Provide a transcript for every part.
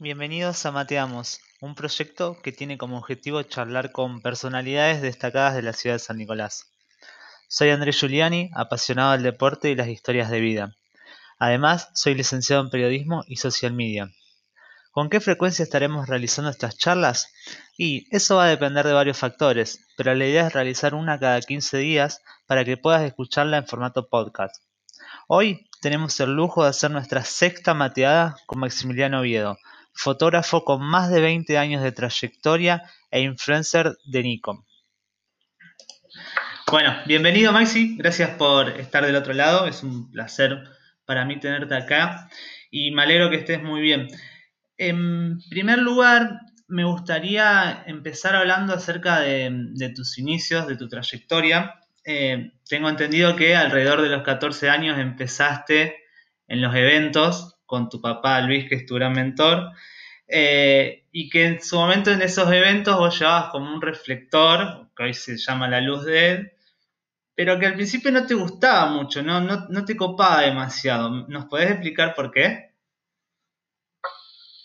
Bienvenidos a Mateamos, un proyecto que tiene como objetivo charlar con personalidades destacadas de la ciudad de San Nicolás. Soy Andrés Giuliani, apasionado del deporte y las historias de vida. Además, soy licenciado en periodismo y social media. ¿Con qué frecuencia estaremos realizando estas charlas? Y eso va a depender de varios factores, pero la idea es realizar una cada 15 días para que puedas escucharla en formato podcast. Hoy tenemos el lujo de hacer nuestra sexta mateada con Maximiliano Oviedo, fotógrafo con más de 20 años de trayectoria e influencer de Nikon. Bueno, bienvenido Maxi, gracias por estar del otro lado, es un placer para mí tenerte acá y me alegro que estés muy bien. En primer lugar, me gustaría empezar hablando acerca de, tus inicios, de tu trayectoria. Eh, tengo entendido que alrededor de los 14 años empezaste en los eventos con tu papá Luis, que es tu gran mentor, eh, y que en su momento en esos eventos vos llevabas como un reflector, que hoy se llama la luz de él, pero que al principio no te gustaba mucho, no, no, te copaba demasiado. ¿Nos podés explicar por qué?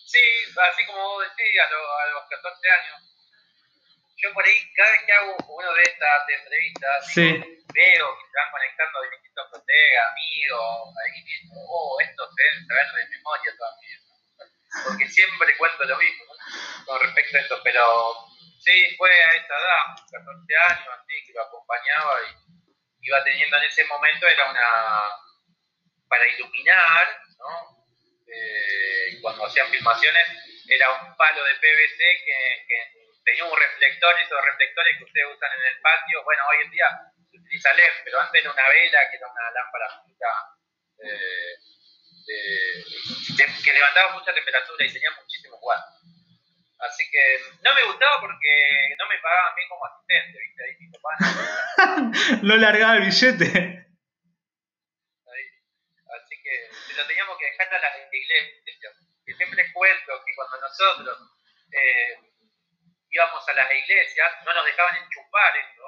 Sí, así como vos decís, a, los 14 años, yo por ahí, cada vez que hago uno de estas entrevistas, veo que se van conectando distintos colegas, amigos, ahí mismo, oh, esto se deben saber de memoria todavía, porque siempre cuento lo mismo con respecto a esto, pero sí, fue a esa edad, 14 años, así, que lo acompañaba y iba teniendo en ese momento, era una, para iluminar, ¿no? Eh, cuando hacían filmaciones, era un palo de PVC que, que tenía un reflector, esos reflectores que ustedes usan en el patio, bueno, hoy en día se utiliza LED, pero antes era una vela que era una lámpara eh, que levantaba mucha temperatura y tenía muchísimos watts. Así que no me gustaba porque no me pagaban bien como asistente, ¿viste? Ahí mi papá no largaba el billete. Así que se lo teníamos que dejar a las iglesias. Que siempre cuento que cuando nosotros eh, íbamos a las iglesias, no nos dejaban enchufar esto,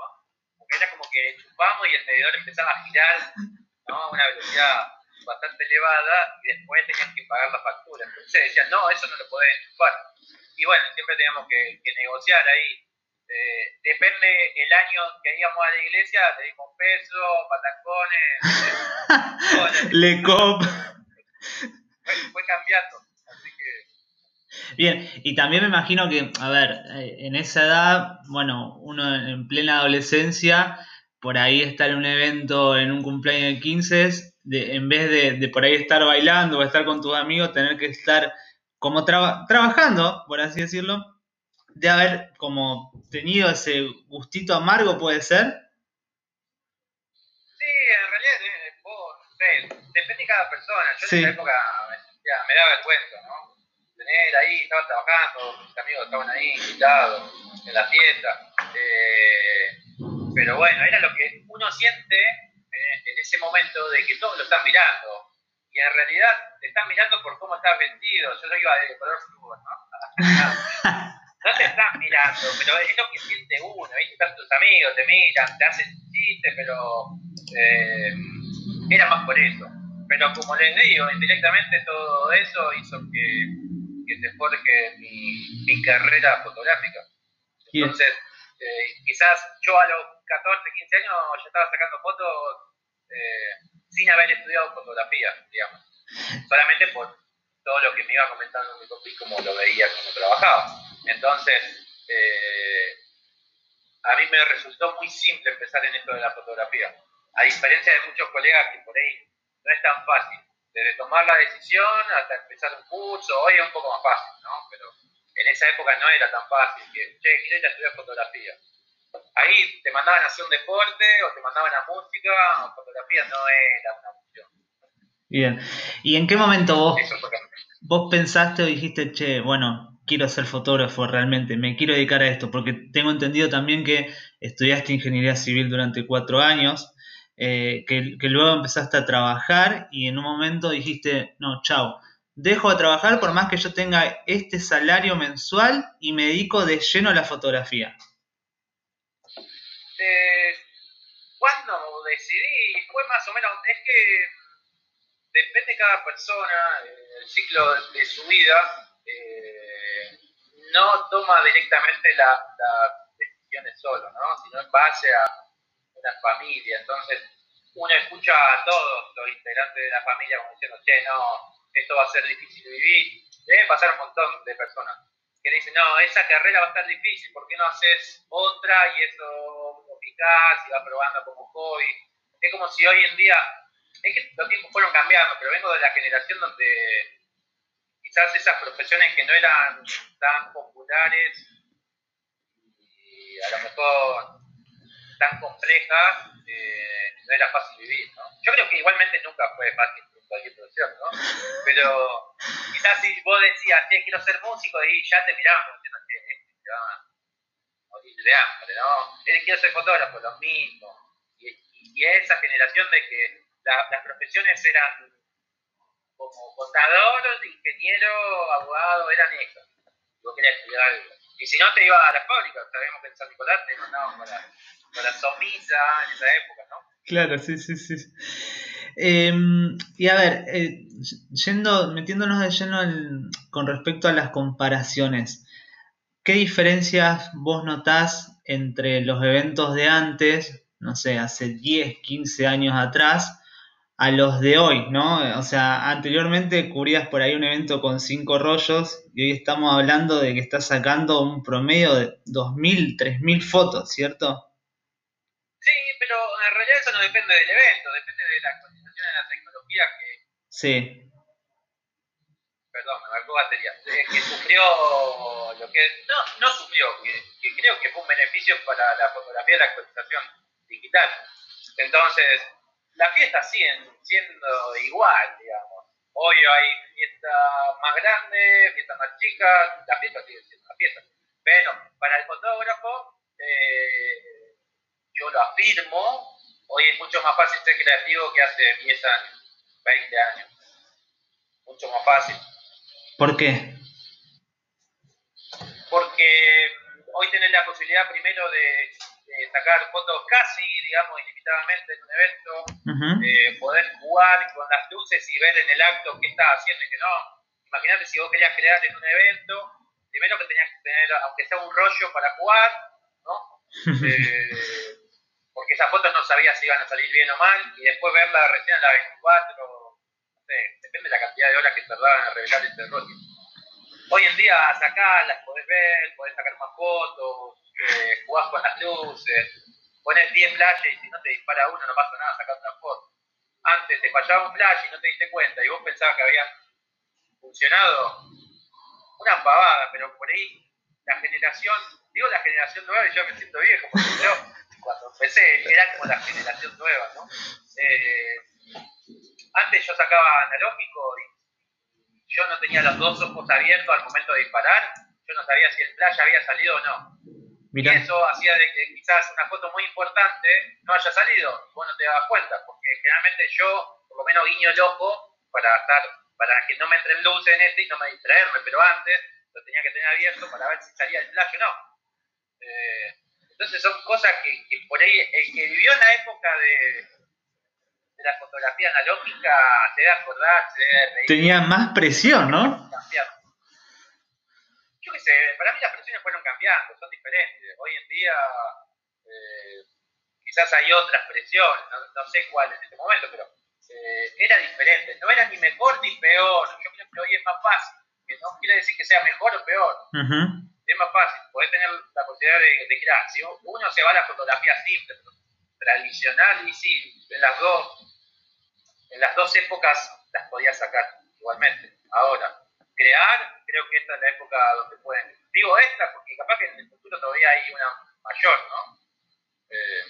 porque era como que enchufamos y el medidor empezaba a girar ¿no? a una velocidad bastante elevada y después tenían que pagar la factura. Entonces decían, no, eso no lo podés enchufar. Y bueno, siempre teníamos que, negociar ahí. Eh, depende el año que íbamos a la iglesia, te dimos peso, patacones, Le cop. Fue, fue cambiando. Bien, y también me imagino que, a ver, eh, en esa edad, bueno, uno en plena adolescencia, por ahí estar en un evento, en un cumpleaños de 15, de, en vez de, por ahí estar bailando o estar con tus amigos, tener que estar como trabajando, por así decirlo, de haber como tenido ese gustito amargo, ¿puede ser? Sí, en realidad, eh, depende de cada persona. Yo en esa época me da vergüenza, ¿no? Tener ahí, estaba trabajando, mis amigos estaban ahí invitados en la fiesta. Eh, pero bueno, era lo que uno siente eh, en ese momento de que todos lo están mirando. Y en realidad te están mirando por cómo estás vestido. Yo no iba de color fútbol, ¿no? no te están mirando, pero es lo que siente uno. ¿viste? Están tus amigos, te miran, te hacen chistes, pero eh, era más por eso. Pero como les digo, indirectamente todo eso hizo que que se forje mi, mi carrera fotográfica. Entonces, eh, quizás yo a los 14, 15 años ya estaba sacando fotos eh, sin haber estudiado fotografía, digamos. Solamente por todo lo que me iba comentando mi papi, como lo veía, como trabajaba. Entonces, eh, a mí me resultó muy simple empezar en esto de la fotografía. A diferencia de muchos colegas que por ahí no es tan fácil desde tomar la decisión hasta empezar un curso, hoy es un poco más fácil, ¿no? Pero en esa época no era tan fácil, que, che, quiero ir a estudiar fotografía. Ahí te mandaban a hacer un deporte o te mandaban a música, o fotografía no era una opción. Bien, ¿y en qué momento vos, vos pensaste o dijiste, che, bueno, quiero ser fotógrafo realmente, me quiero dedicar a esto? Porque tengo entendido también que estudiaste ingeniería civil durante cuatro años, eh, que, luego empezaste a trabajar y en un momento dijiste, no, chao, dejo de trabajar por más que yo tenga este salario mensual y me dedico de lleno a la fotografía? Eh, cuando decidí, fue más o menos, es que depende de cada persona, el ciclo de su vida, eh, no toma directamente las decisiones solo, ¿no? sino en base a una familia. Entonces, uno escucha a todos los integrantes de la familia como diciendo, che, no, esto va a ser difícil de vivir. Debe pasar un montón de personas que dicen, no, esa carrera va a estar difícil, ¿por qué no haces otra y eso lo picás y vas probando como hobby? Es como si hoy en día, es que los tiempos fueron cambiando, pero vengo de la generación donde quizás esas profesiones que no eran tan populares y a lo mejor tan complejas, eh, no era fácil vivir, ¿no? Yo creo que igualmente nunca fue fácil cualquier profesión, ¿no? Pero quizás si vos decías, che, quiero ser músico, y ya te miraban como diciendo, che, este te va a morir de hambre, ¿no? Él quiero ser fotógrafo, lo mismo. Y, y, esa generación de que las profesiones eran como contador, ingeniero, abogado, eran eso. Vos querías estudiar algo. Y si no, te iba a la fábrica. Sabemos que en San Nicolás te mandaban para, para Somisa en esa época, ¿no? Claro, sí, sí, sí. Eh, y a ver, eh, yendo, metiéndonos de lleno en, con respecto a las comparaciones, ¿qué diferencias vos notás entre los eventos de antes, no sé, hace 10, 15 años atrás, a los de hoy, ¿no? O sea, anteriormente cubrías por ahí un evento con cinco rollos y hoy estamos hablando de que estás sacando un promedio de 2.000, 3.000 fotos, ¿cierto? Sí, pero en realidad eso no depende del evento, depende de la actualización de la tecnología que... Sí. Perdón, me marcó batería. que sufrió lo que... No, no sufrió, que, que creo que fue un beneficio para la fotografía de la actualización digital. Entonces, las fiestas siguen siendo igual, digamos. Hoy hay fiestas más grandes, fiestas más chicas, la fiesta sigue siendo una fiesta. Pero para el fotógrafo, eh, yo lo afirmo, hoy es mucho más fácil ser creativo que hace 10 años, 20 años. Mucho más fácil. ¿Por qué? Porque hoy tenés la posibilidad primero de sacar fotos casi, digamos, ilimitadamente en un evento, eh, poder jugar con las luces y ver en el acto qué estás haciendo y qué no. Imagínate si vos querías crear en un evento, primero que tenías que tener, aunque sea un rollo para jugar, ¿no? Eh, porque esas fotos no sabías si iban a salir bien o mal, y después verla recién a la 24, no sé, depende de la cantidad de horas que tardaban en revelar este rollo. Hoy en día sacás, las podés ver, podés sacar más fotos, eh, jugás con las luces, pones 10 flashes y si no te dispara uno no pasa nada, sacas una foto. Antes te fallaba un flash y no te diste cuenta y vos pensabas que había funcionado. Una pavada, pero por ahí la generación, digo la generación nueva y yo me siento viejo, porque yo cuando empecé era como la generación nueva, ¿no? Eh, antes yo sacaba analógico y yo no tenía los dos ojos abiertos al momento de disparar, yo no sabía si el flash había salido o no. Y eso hacía de que quizás una foto muy importante no haya salido, y vos no te dabas cuenta, porque generalmente yo, por lo menos guiño el ojo para estar, para que no me entren luces en este y no me distraerme, pero antes lo tenía que tener abierto para ver si salía el flash o no. Eh, entonces son cosas que, por ahí el que vivió en la época de, de la fotografía analógica se debe acordar, se debe reír. Tenía más presión, ¿no? yo qué sé, para mí las presiones fueron cambiando, son diferentes. Hoy en día eh, quizás hay otras presiones, no, sé cuál en este momento, pero eh, era diferente. No era ni mejor ni peor. Yo creo que hoy es más fácil, que no quiere decir que sea mejor o peor. Es más fácil, podés tener la posibilidad de, de crear. Si uno se va a la fotografía simple, tradicional, y sí, en las dos, en las dos épocas las podía sacar igualmente. Ahora, crear, creo que esta es la época donde pueden. Digo esta porque capaz que en el futuro todavía hay una mayor, ¿no? Eh,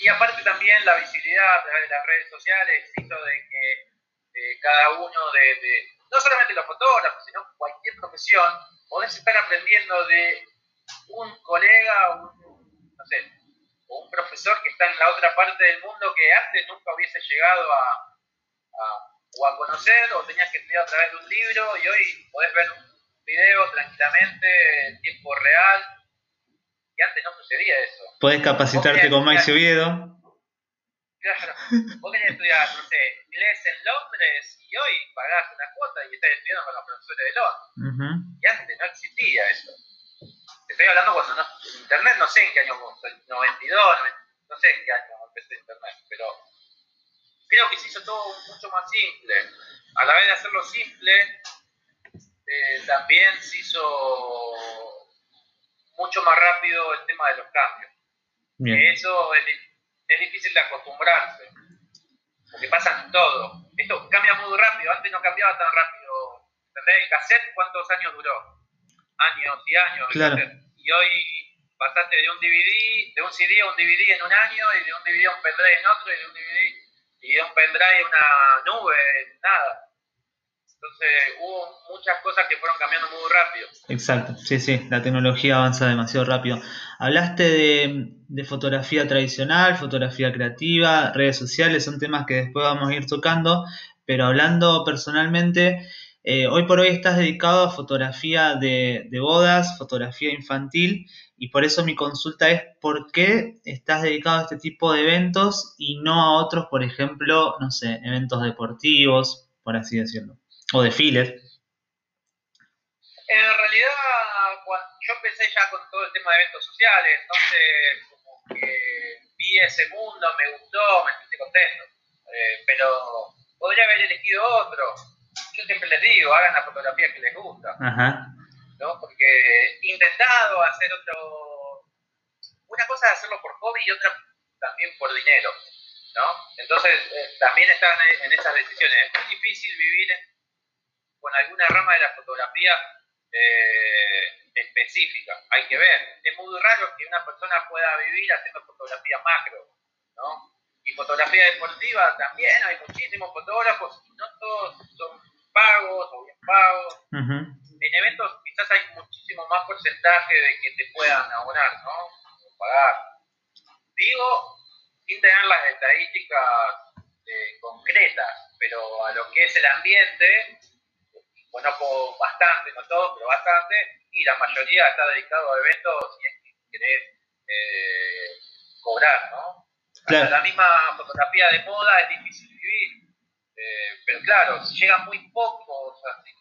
y aparte también la visibilidad a través de las redes sociales hizo de que eh, cada uno de, no solamente los fotógrafos, sino cualquier profesión, podés estar aprendiendo de un colega, un, no sé, o un profesor que está en la otra parte del mundo que antes nunca hubiese llegado a o a conocer o tenías que estudiar a través de un libro y hoy podés ver un video tranquilamente en tiempo real y antes no sucedía eso. Podés capacitarte con Max Oviedo. Claro, vos querés estudiar, no sé, inglés en Londres y hoy pagás una cuota y estás estudiando con los profesores de Londres. Y antes no existía eso. Te estoy hablando cuando no, Internet, no sé en qué año, 92, no sé en qué año empecé Internet, pero creo que se hizo todo mucho más simple. A la vez de hacerlo simple, eh, también se hizo mucho más rápido el tema de los cambios. Eso es, es, difícil de acostumbrarse, porque pasan todo. Esto cambia muy rápido, antes no cambiaba tan rápido. ¿Entendés? El cassette, ¿cuántos años duró? Años y años. Y hoy pasaste de un DVD, de un CD a un DVD en un año, y de un DVD a un pendrive en otro, y de un DVD y de un pendrive a una nube, nada. Entonces hubo muchas cosas que fueron cambiando muy rápido. Exacto, sí, sí, la tecnología avanza demasiado rápido. Hablaste de, fotografía tradicional, fotografía creativa, redes sociales, son temas que después vamos a ir tocando, pero hablando personalmente, eh, hoy por hoy estás dedicado a fotografía de, de, bodas, fotografía infantil, y por eso mi consulta es por qué estás dedicado a este tipo de eventos y no a otros, por ejemplo, no sé, eventos deportivos, por así decirlo o desfiles. En realidad, yo empecé ya con todo el tema de eventos sociales, entonces como que vi ese mundo, me gustó, me sentí contento. Eh, pero podría haber elegido otro. Yo siempre les digo, hagan la fotografía que les gusta. ¿no? Porque he intentado hacer otro... Una cosa es hacerlo por hobby y otra también por dinero. ¿no? Entonces, eh, también están en esas decisiones. Es muy difícil vivir con alguna rama de la fotografía eh, específica. Hay que ver. Es muy raro que una persona pueda vivir haciendo fotografía macro, ¿no? Y fotografía deportiva también, hay muchísimos fotógrafos, no todos son pagos o bien pagos. En eventos quizás hay muchísimo más porcentaje de que te puedan abonar, ¿no? pagar. Digo, sin tener las estadísticas eh, concretas, pero a lo que es el ambiente, conozco bastante, no todos, pero bastante, y la mayoría está dedicado a eventos y es que querés eh, cobrar, ¿no? Claro. la misma fotografía de moda es difícil vivir, eh, pero claro, llegan muy pocos así.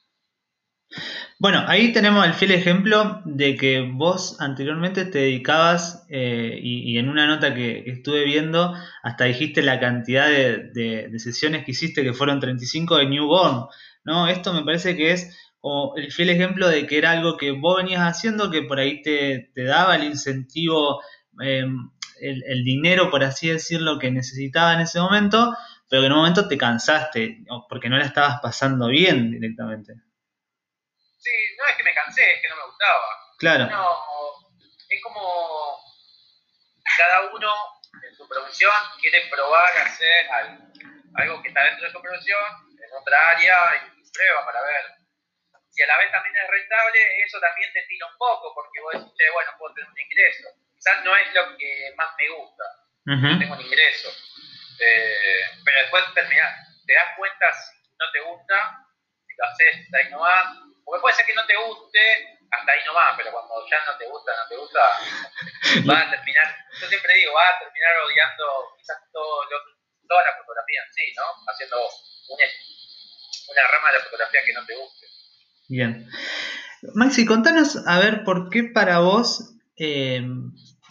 Bueno, ahí tenemos el fiel ejemplo de que vos anteriormente te dedicabas, eh, y, en una nota que, estuve viendo, hasta dijiste la cantidad de, de, sesiones que hiciste, que fueron 35 de Newborn. ¿No? Esto me parece que es como el fiel ejemplo de que era algo que vos venías haciendo, que por ahí te, daba el incentivo, em, el, dinero, por así decirlo, que necesitaba en ese momento, pero que en un momento te cansaste, porque no la estabas pasando bien directamente. Sí, no es que me cansé, es que no me gustaba. Claro. No, es como cada uno en su profesión quiere probar hacer algo que está dentro de su profesión otra área y prueba para ver. Si a la vez también es rentable, eso también te tira un poco, porque vos decís, bueno, puedo tener un ingreso. Quizás no es lo que más me gusta, tengo un ingreso. Eh, pero después terminar, te das cuenta si no te gusta, si lo haces, hasta ahí no va. Porque puede ser que no te guste, hasta ahí no va, pero cuando ya no te gusta, no te gusta, vas a terminar, yo siempre digo, vas a terminar odiando quizás todo lo, toda la fotografía en sí, ¿no? Haciendo un una rama de la fotografía que no te guste. Bien. Maxi, contanos a ver por qué para vos eh,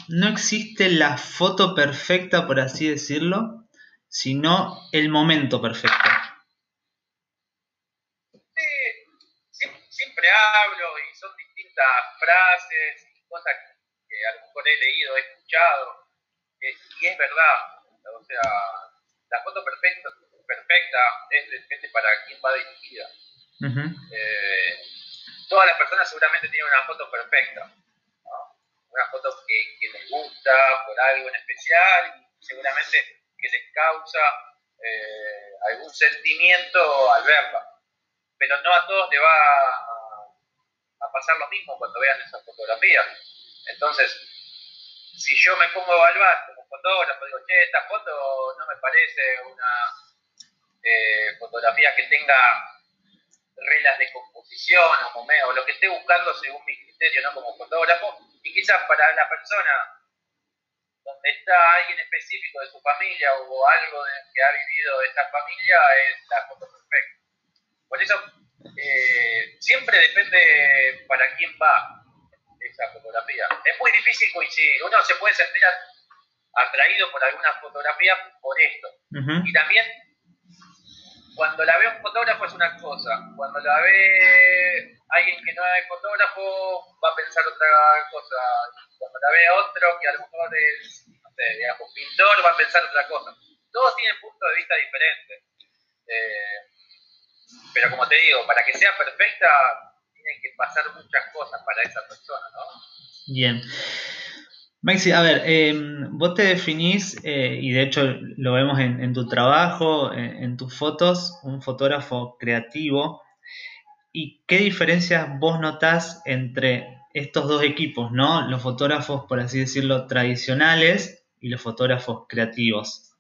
no existe la foto perfecta, por así decirlo, sino el momento perfecto. Sí, siempre hablo y son distintas frases y cosas que a lo mejor he leído, he escuchado, eh, y es verdad. O sea, la foto perfecta perfecta es depende para quién va dirigida. Eh, todas las personas seguramente tienen una foto perfecta, una foto que, les gusta por algo en especial y seguramente que les causa eh, algún sentimiento al verla. Pero no a todos les va a, pasar lo mismo cuando vean esa fotografía. Entonces, si yo me pongo a evaluar como fotógrafo, digo, che, esta foto no me parece una eh, fotografía que tenga reglas de composición o, o lo que esté buscando según mi criterio, ¿no? Como fotógrafo, y quizás para la persona donde está alguien específico de su familia o algo que ha vivido esta familia es la foto perfecta. Por eso eh, siempre depende para quién va esa fotografía. Es muy difícil coincidir. Uno se puede sentir atraído por alguna fotografía por esto. Y también, cuando la ve un fotógrafo es una cosa. Cuando la ve alguien que no es fotógrafo, va a pensar otra cosa. Cuando la ve otro, que a lo mejor es, no sé, digamos, pintor, va a pensar otra cosa. Todos tienen puntos de vista diferentes. Eh, pero como te digo, para que sea perfecta, tienen que pasar muchas cosas para esa persona, ¿no? Bien. Maxi, a ver, em, vos te definís, eh, y de hecho lo vemos en, tu trabajo, en, tus fotos, un fotógrafo creativo. ¿Y qué diferencias vos notás entre estos dos equipos, ¿no? Los fotógrafos, por así decirlo, tradicionales y los fotógrafos creativos.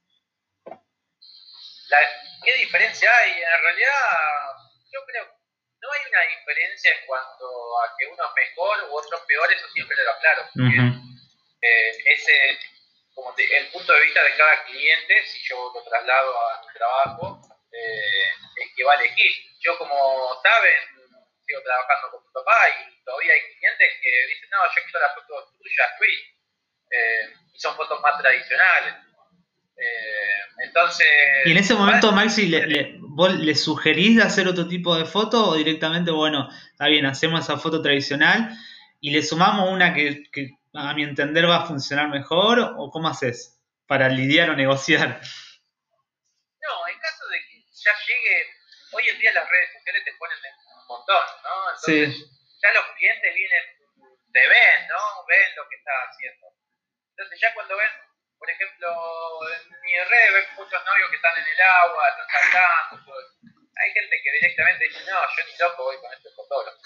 ¿Qué diferencia hay? En realidad, yo creo que no hay una diferencia en cuanto a que uno es mejor u otro peor, eso siempre lo aclaro. Eh, ese, como el punto de vista de cada cliente, si yo lo traslado a mi trabajo, eh, es que va a elegir. Yo, como saben, sigo trabajando con mi papá y todavía hay clientes que dicen, no, yo quiero las fotos tuyas, eh, y son fotos más tradicionales. Eh, entonces. Y en ese momento, Maxi, le, ¿vos le sugerís de hacer otro tipo de foto o directamente, bueno, está bien, hacemos esa foto tradicional y le sumamos una que, que a mi entender va a funcionar mejor o cómo haces para lidiar o negociar? No, en caso de que ya llegue, hoy en día las redes sociales te ponen un montón, ¿no? Entonces ya los clientes vienen, te ven, ¿no? Ven lo que estás haciendo. Entonces ya cuando ven por ejemplo, en mi red ves muchos novios que están en el agua, están saltando. Hay gente que directamente dice, no, yo ni loco voy con este fotógrafo.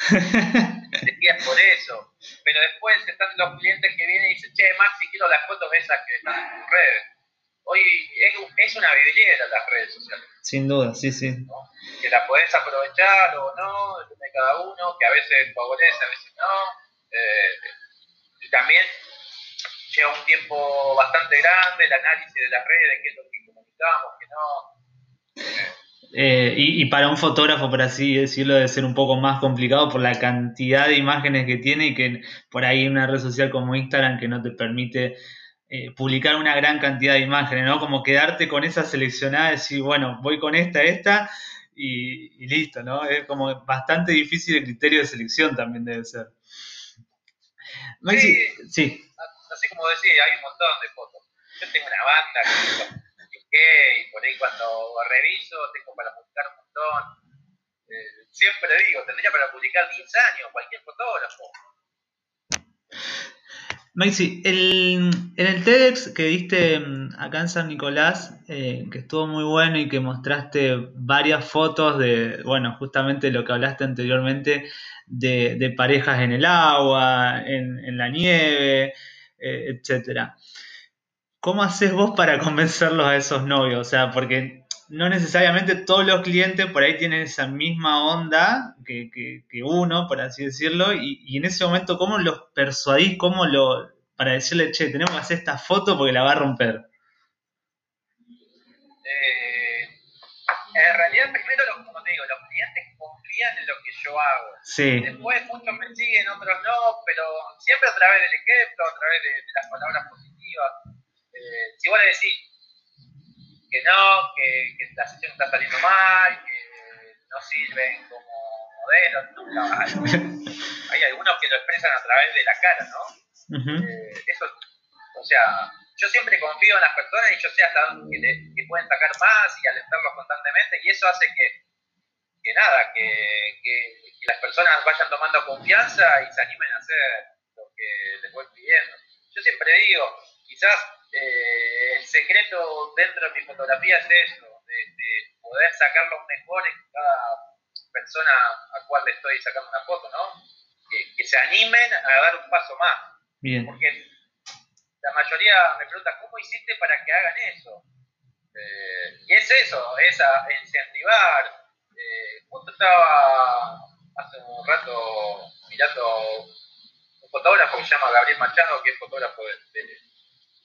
Te por eso. Pero después están los clientes que vienen y dicen, che, Maxi, quiero las fotos esas que están en tus redes. Hoy es, es una vidriera las redes sociales. Sin duda, sí, sí. Que la podés aprovechar o no, depende de cada uno, que a veces favorece, a veces no. Eh, y también lleva un tiempo bastante grande el análisis de las redes, qué es lo que comunicamos, que no. Eh, y, para un fotógrafo, por así decirlo, debe ser un poco más complicado por la cantidad de imágenes que tiene y que por ahí una red social como Instagram que no te permite eh, publicar una gran cantidad de imágenes, ¿no? Como quedarte con esa seleccionada, decir, bueno, voy con esta, esta y, listo, ¿no? Es como bastante difícil el criterio de selección también debe ser. sí. sí así como decía, hay un montón de fotos. Yo tengo una banda que y por ahí cuando reviso tengo para publicar un montón. Eh, siempre digo, tendría para publicar 10 años, cualquier fotógrafo. Maxi, en el TEDx que diste mm, acá en San Nicolás, eh, que estuvo muy bueno y que mostraste varias fotos de, bueno, justamente lo que hablaste anteriormente, de, parejas en el agua, en, la nieve, eh, etcétera. ¿Cómo haces vos para convencerlos a esos novios? O sea, porque no necesariamente todos los clientes por ahí tienen esa misma onda que, uno, por así decirlo, y, en ese momento, ¿cómo los persuadís? ¿Cómo lo, para decirle, che, tenemos que hacer esta foto porque la va a romper? Eh, en realidad, primero, como te digo, los clientes en lo que yo hago. Después muchos me siguen, otros no, pero siempre a través del ejemplo, a través de, las palabras positivas. Eh, si vos le decís que no, que, que, la sesión está saliendo mal, que no sirven como modelos, nunca hay, algunos que lo expresan a través de la cara, ¿no? Eh, eso, o sea, yo siempre confío en las personas y yo sé hasta dónde que, que pueden sacar más y alentarlos constantemente y eso hace que que nada, que, que, las personas vayan tomando confianza y se animen a hacer lo que les voy pidiendo. Yo siempre digo, quizás eh, el secreto dentro de mi fotografía es eso, de, poder sacar lo mejor en cada persona a cual le estoy sacando una foto, ¿no? Que, se animen a dar un paso más. Bien. Porque la mayoría me pregunta, ¿cómo hiciste para que hagan eso? Eh, y es eso, es a incentivar, eh, justo estaba hace un rato mirando un fotógrafo que se llama Gabriel Machado, que es fotógrafo de,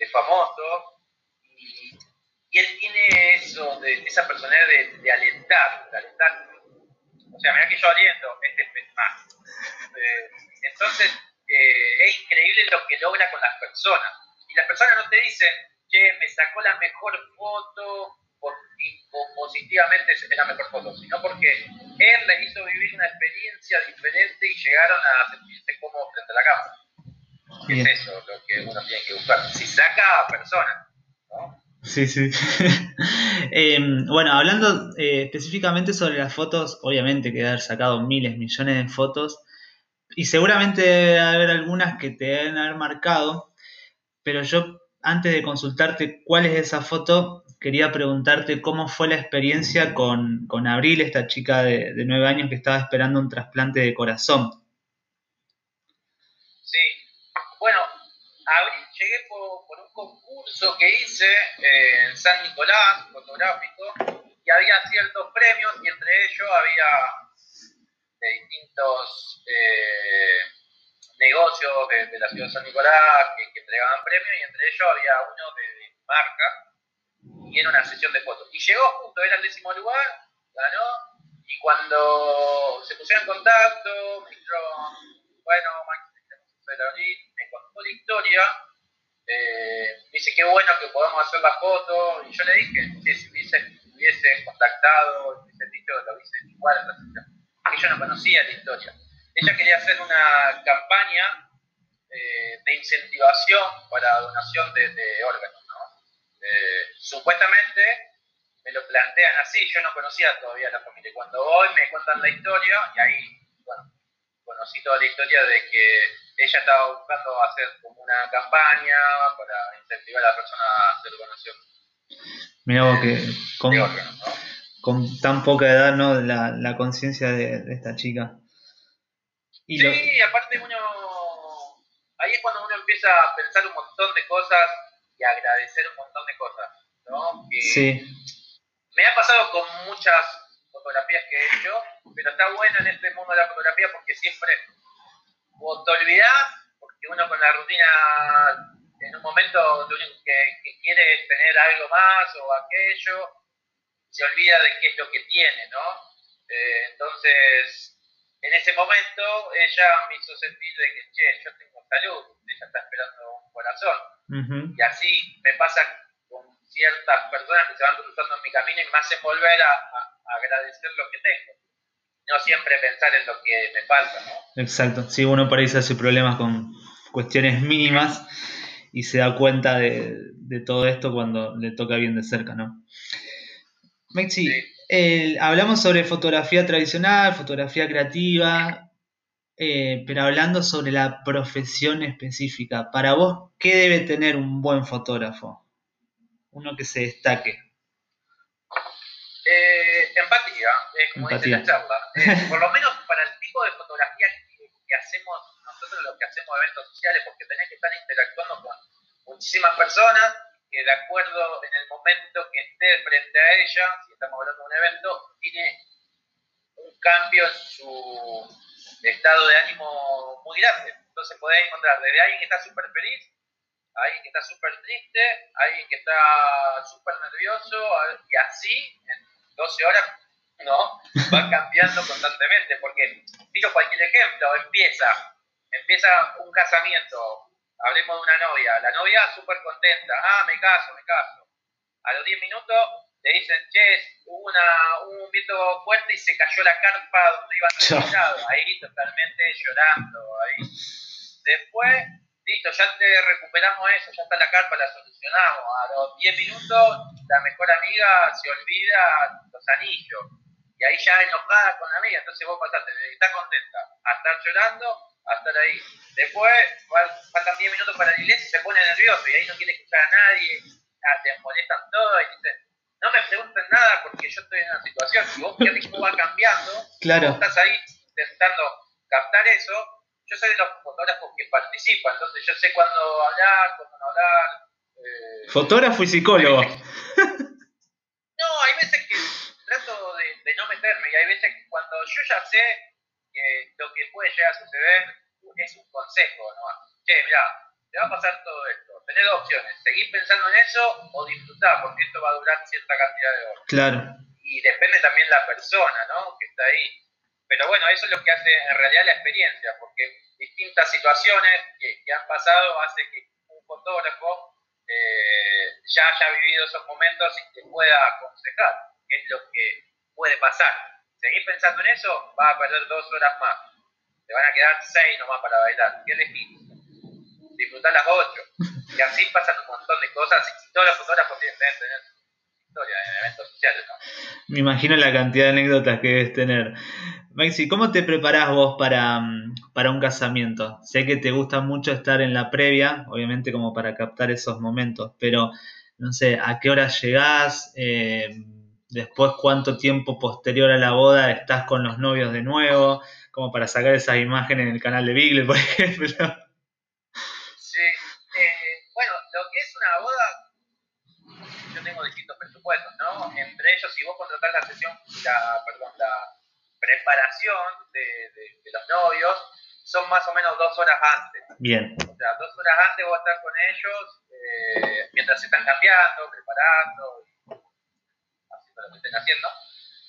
famoso, y, él tiene eso, de, esa personalidad de, alentar, de alentar. o sea, mira que yo aliento, este es más. Eh, entonces, eh, es increíble lo que logra con las personas. Y las personas no te dicen, que me sacó la mejor foto por, positivamente es la mejor foto, sino porque él le hizo vivir una experiencia diferente y llegaron a sentirse cómodos frente a la cámara. Es eso lo que uno tiene que buscar. Si saca a personas. Sí, sí. Em, bueno, hablando eh, específicamente sobre las fotos, obviamente que haber sacado miles, millones de fotos y seguramente debe haber algunas que te deben haber marcado, pero yo antes de consultarte cuál es esa foto, quería preguntarte cómo fue la experiencia con, Abril, esta chica de, nueve años que estaba esperando un trasplante de corazón. Sí, bueno, Abril llegué por, un que hice en San Nicolás, fotográfico, y había ciertos premios y entre ellos había distintos... Eh, negocios de, la ciudad de San Nicolás que, entregaban premios y entre ellos había uno de, marca y era una sesión de fotos. Y llegó justo, era el décimo lugar, ganó y cuando se pusieron en contacto me dijeron, bueno, Max, me contó la historia, eh, dice qué bueno que podamos hacer la foto y yo le dije, si hubiese, hubiese contactado, hubiese dicho lo hubiese igual en la sesión, que yo no conocía la historia ella quería hacer una campaña eh, de incentivación para donación de, órganos. ¿no? Eh, supuestamente me lo plantean así, yo no conocía todavía la familia. Cuando voy me cuentan la historia y ahí, bueno, conocí toda la historia de que ella estaba buscando hacer como una campaña para incentivar a la persona a hacer donación. Mira vos que con, con, tan poca edad, ¿no? La, la conciencia de, de, esta chica sí, aparte uno, ahí es cuando uno empieza a pensar un montón de cosas y a agradecer un montón de cosas, ¿no? sí. Me ha pasado con muchas fotografías que he hecho, pero está bueno en este mundo de la fotografía porque siempre vos te olvidás, porque uno con la rutina en un momento lo único que, quiere es tener algo más o aquello, se olvida de qué es lo que tiene, ¿no? Eh, entonces, en ese momento ella me hizo sentir de que, che, yo tengo salud, ella está esperando un corazón. Y así me pasa con ciertas personas que se van cruzando en mi camino y me hacen volver a, agradecer lo que tengo. No siempre pensar en lo que me falta, ¿no? Exacto. Sí, uno por ahí se hace problemas con cuestiones mínimas y se da cuenta de, de todo esto cuando le toca bien de cerca, ¿no? Mexi, hablamos sobre fotografía tradicional, fotografía creativa, eh, pero hablando sobre la profesión específica, para vos, ¿qué debe tener un buen fotógrafo? Uno que se destaque. Eh, empatía, como dice la charla. Eh, por lo menos para el tipo de fotografía que, hacemos nosotros, los que hacemos eventos sociales, porque tenés que estar interactuando con muchísimas personas que de acuerdo en el momento que esté frente a ella, si estamos hablando de un evento, tiene un cambio en su estado de ánimo muy grande. Entonces podés encontrar desde alguien que está súper feliz, a alguien que está súper triste, a alguien que está súper nervioso, y así en 12 horas no va cambiando constantemente. Porque, tiro cualquier ejemplo, empieza, empieza un casamiento, hablemos de una novia, la novia súper contenta, ah, me caso, me caso. A los 10 minutos le dicen, che, hubo una, un viento fuerte y se cayó la carpa donde iban a ahí totalmente llorando, ahí. Después, listo, ya te recuperamos eso, ya está la carpa, la solucionamos. A los 10 minutos, la mejor amiga se olvida los anillos. Y ahí ya enojada con la amiga, entonces vos pasaste de estar contenta a estar llorando a estar ahí. Después faltan 10 minutos para la iglesia y se pone nervioso y ahí no quiere escuchar a nadie, ah, te molestan todo y dicen, no me pregunten nada porque yo estoy en una situación. Y vos querés cómo va cambiando, claro. estás ahí intentando captar eso. Yo soy de los fotógrafos que participan, entonces yo sé cuándo hablar, cuándo no hablar. Eh, Fotógrafo y psicólogo. no, hay veces que trato de, de no meterme y hay veces que cuando yo ya sé que lo que puede llegar a suceder es un consejo nomás. Che, mirá, te va a pasar todo esto. Tenés dos opciones, seguir pensando en eso o disfrutar, porque esto va a durar cierta cantidad de horas. Claro. Y depende también la persona, ¿no? Que está ahí. Pero bueno, eso es lo que hace en realidad la experiencia, porque distintas situaciones que, que han pasado hace que un fotógrafo eh, ya haya vivido esos momentos y te pueda aconsejar qué es lo que puede pasar. Seguir pensando en eso, vas a perder dos horas más. Te van a quedar seis nomás para bailar. ¿Qué elegís? Disfrutar las ocho. Y así pasan un montón de cosas y todos los fotógrafos tienen tener historia en eventos sociales. Me imagino la cantidad de anécdotas que debes tener. Maxi, ¿cómo te preparás vos para, mm, para, un casamiento? Sé que te gusta mucho estar en la previa, obviamente como para captar esos momentos, pero no sé, ¿a qué hora llegás? Eh, después, ¿cuánto tiempo posterior a la boda estás con los novios de nuevo? Como para sacar esas imágenes en el canal de Bigle, por ejemplo. Sí, eh, bueno, lo que es una boda, yo tengo distintos presupuestos, ¿no? Entre ellos, si vos contratás la sesión, la, perdón, la preparación de, de, los novios son más o menos dos horas antes. Bien. O sea, dos horas antes vos estás con ellos eh, mientras se están cambiando, preparando, haciendo lo que estén haciendo.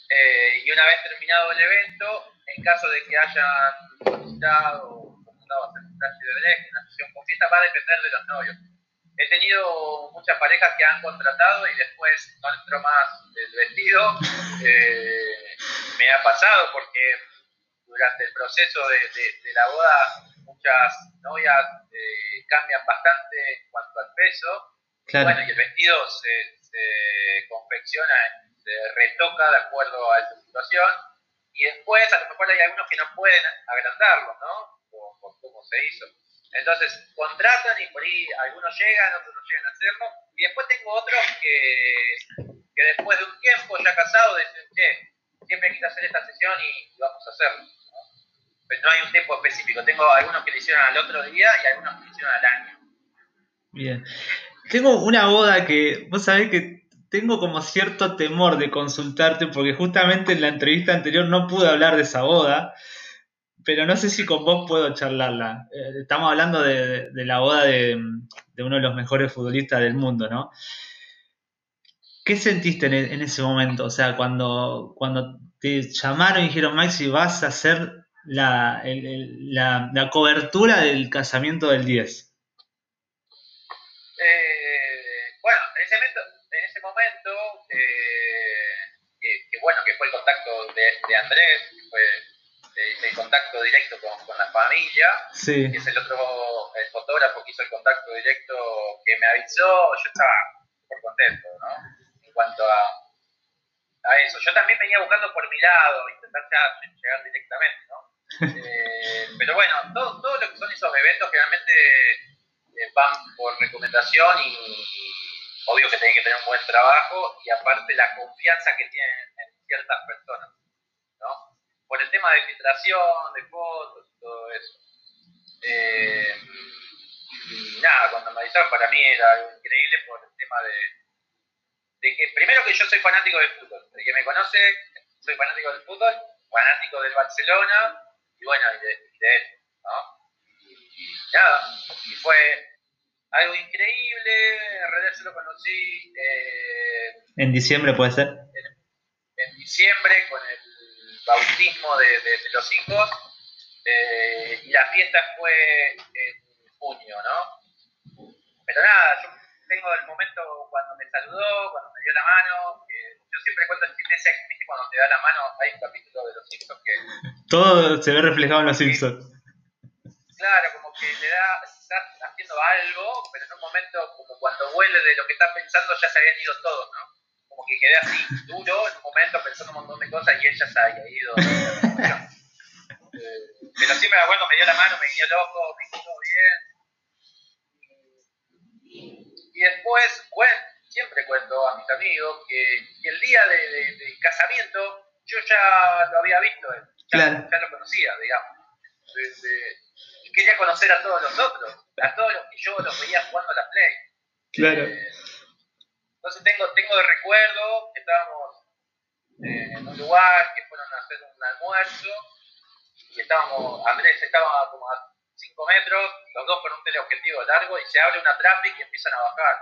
Eh, y una vez terminado el evento, en caso de que hayan solicitado o solicitado hacer un traje de break, una sesión con fiesta, va a depender de los novios. He tenido muchas parejas que han contratado y después no entró más el vestido. Eh, me ha pasado porque durante el proceso de, de, la boda muchas novias eh, cambian bastante en cuanto al peso. Bueno, y el vestido se, se confecciona, se retoca de acuerdo a esa situación. Y después, a lo mejor hay algunos que no pueden agrandarlo, ¿no? Por, por cómo se hizo. Entonces, contratan y por ahí algunos llegan, otros no llegan a hacerlo. Y después tengo otros que, que después de un tiempo ya casados dicen, che, siempre quise hacer esta sesión y vamos a hacerlo. ¿no? Pero no hay un tiempo específico. Tengo algunos que lo hicieron al otro día y algunos que lo hicieron al año. Bien. Tengo una boda que, vos sabés que tengo como cierto temor de consultarte porque justamente en la entrevista anterior no pude hablar de esa boda pero no sé si con vos puedo charlarla. Eh, estamos hablando de, la boda de, uno de los mejores futbolistas del mundo, ¿no? ¿Qué sentiste en, ese momento? O sea, cuando, cuando te llamaron y dijeron, Maxi, vas a hacer la, la, cobertura del casamiento del 10. Eh, bueno, en ese momento, en ese momento eh, bueno, que fue el contacto de, de Andrés, que fue de, contacto directo con, con, la familia, que es el otro, el fotógrafo que hizo el contacto directo que me avisó, yo estaba por contento, ¿no? En cuanto a, a eso. Yo también venía buscando por mi lado, intentar llegar directamente, ¿no? Eh, pero bueno, todo, todo, lo que son esos eventos generalmente eh, van por recomendación y obvio que tienen que tener un buen trabajo y aparte la confianza que tienen en ciertas personas. Por el tema de filtración, de fotos y todo eso. Eh, y nada, cuando me avisaron para mí era algo increíble por el tema de, de que, primero que yo soy fanático del fútbol, el que me conoce, soy fanático del fútbol, fanático del Barcelona y bueno, y de, él, ¿no? Y, nada, y fue algo increíble, en realidad yo lo conocí... Eh, ¿En diciembre puede ser? en diciembre con el bautismo de, de, los hijos eh, y la fiesta fue en junio, ¿no? Pero nada, yo tengo el momento cuando me saludó, cuando me dio la mano, que yo siempre cuento el chiste ese, ¿viste? cuando te da la mano, hay un capítulo de los Simpsons que... Todo se ve reflejado en los Simpsons. Claro, como que le da, estás haciendo algo, pero en un momento, como cuando vuelve de lo que estás pensando, ya se habían ido todos, ¿no? Como que quedé así duro en un momento pensando un montón de cosas y ella se había ido. Eh, pero sí me acuerdo, me dio la mano, me el ojo, me todo bien. Y después, bueno, siempre cuento a mis amigos que, el día de, de, casamiento yo ya lo había visto, ya, ya lo conocía, digamos. y quería conocer a todos los otros, a todos los que yo los veía jugando a la Play. Claro. Eh, entonces tengo, tengo de recuerdo que estábamos eh, en un lugar que fueron a hacer un almuerzo y estábamos, Andrés estaba como a 5 metros, los dos con un teleobjetivo largo y se abre una traffic y empiezan a bajar.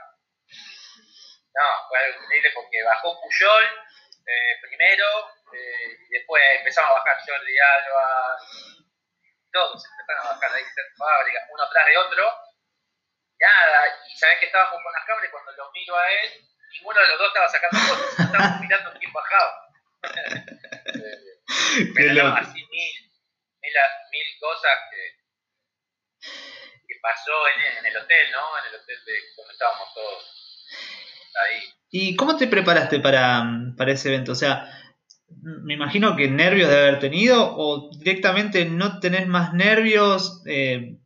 No, fue algo increíble porque bajó Puyol eh, primero, Eh, y después empezamos a bajar Jordi Alba, todos empezaron a bajar ahí fábrica, uno tras de otro. Nada, y sabés que estábamos con las cámaras y cuando lo miro a él, ninguno de los dos estaba sacando fotos, estábamos mirando quién bajaba. Pero no, así mil, mil, mil cosas que, que pasó en, en, el hotel, ¿no? En el hotel de donde estábamos todos ahí. ¿Y cómo te preparaste para, para ese evento? O sea, me imagino que nervios de haber tenido o directamente no tenés más nervios, eh,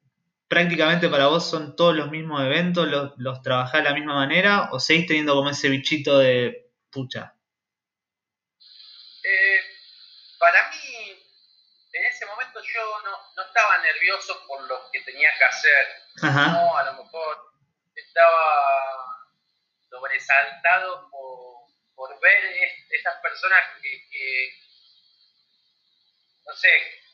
prácticamente para vos son todos los mismos eventos, los, los trabajás de la misma manera o seguís teniendo como ese bichito de pucha? Eh, para mí, en ese momento yo no, no, estaba nervioso por lo que tenía que hacer, no, a lo mejor estaba sobresaltado por por ver esas personas que, no sé,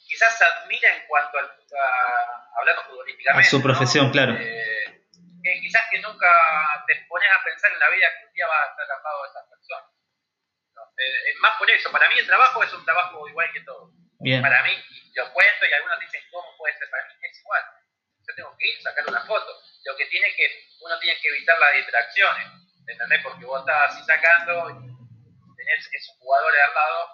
quizás admira en cuanto a, hablando futbolísticamente. A su profesión, claro. Eh, quizás que nunca te pones a pensar en la vida que un día vas a estar tapado de esas personas. Eh, es más por eso, para mí el trabajo es un trabajo igual que todo. Bien. Para mí, lo cuento y algunos dicen, ¿cómo puede ser? Para mí es igual. Yo tengo que ir, sacar una foto. Lo que tiene que, uno tiene que evitar las distracciones ¿entendés? Porque vos estás así sacando y tenés esos jugadores al lado,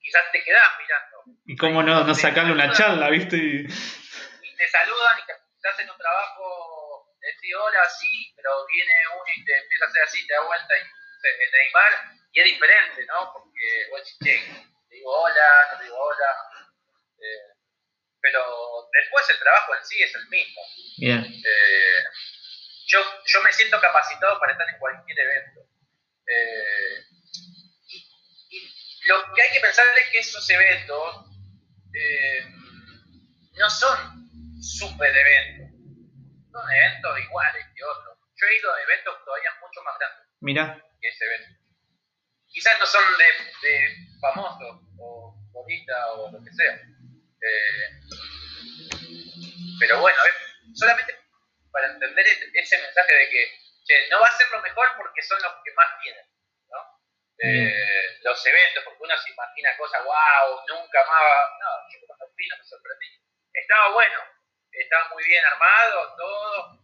quizás te quedás mirando. Y cómo no, no sacarle una charla, ¿viste? Y... te saludan y te, hacen un trabajo, te decís hola, sí, pero viene uno y te empieza a hacer así, te da vuelta y te Neymar, y es diferente, ¿no? Porque vos decís, che, te digo hola, no te digo hola. Eh, pero después el trabajo en sí es el mismo. Bien. Eh, yo, yo me siento capacitado para estar en cualquier evento. Eh, lo que hay que pensar es que esos eventos eh, no son super eventos, son eventos iguales que otros. Yo he ido a eventos todavía mucho más grandes Mira. que ese evento. Quizás no son de, de famosos o bonitas o lo que sea. Eh, pero bueno, solamente para entender ese mensaje de que no va a ser lo mejor porque son los que más tienen. Eh, los eventos, porque uno se imagina cosas, wow, nunca más, no, yo cuando fui no me sorprendí. Estaba bueno, estaba muy bien armado, todo,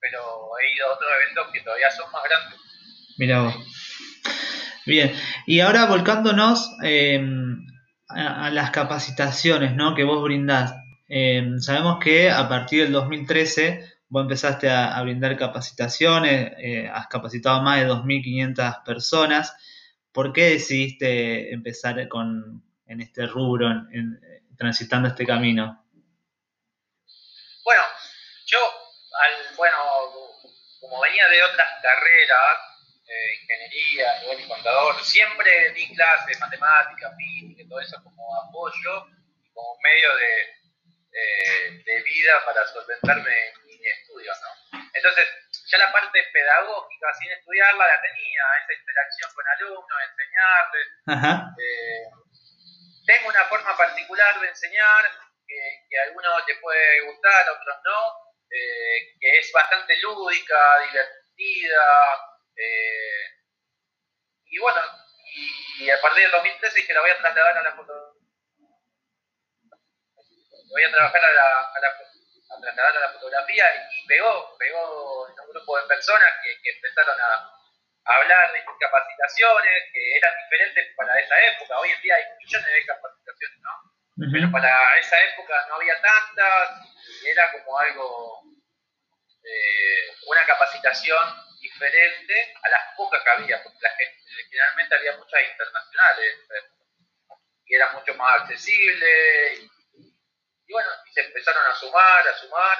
pero he ido a otros eventos que todavía son más grandes. Mira vos. Bien, y ahora volcándonos eh, a, las capacitaciones ¿no? que vos brindás. Eh, sabemos que a partir del 2013 vos empezaste a, brindar capacitaciones, eh, has capacitado más de 2.500 personas. ¿Por qué decidiste empezar con, en este rubro, transitando este camino? Bueno, yo, al, bueno, como venía de otras carreras, eh, ingeniería, igual contador, siempre di clases, matemáticas, física, todo eso como apoyo y como medio de, eh, de vida para solventarme mi estudio, ¿no? Entonces, ya la parte pedagógica, sin estudiarla, la tenía, esa interacción con alumnos, enseñarles. Eh, tengo una forma particular de enseñar, que, a algunos les puede gustar, a otros no, eh, que es bastante lúdica, divertida, y bueno, y, a partir del 2013 dije, la voy a trasladar a la fotografía voy a trabajar a la, a la, a trasladar a la fotografía y pegó, pegó en un grupo de personas que, que empezaron a, hablar de capacitaciones que eran diferentes para esa época. Hoy en día hay millones de capacitaciones, ¿no? Pero para esa época no había tantas, era como algo, eh, una capacitación diferente a las pocas que había, porque la gente, generalmente había muchas internacionales, y era mucho más accesible, y y bueno, se empezaron a sumar, a sumar.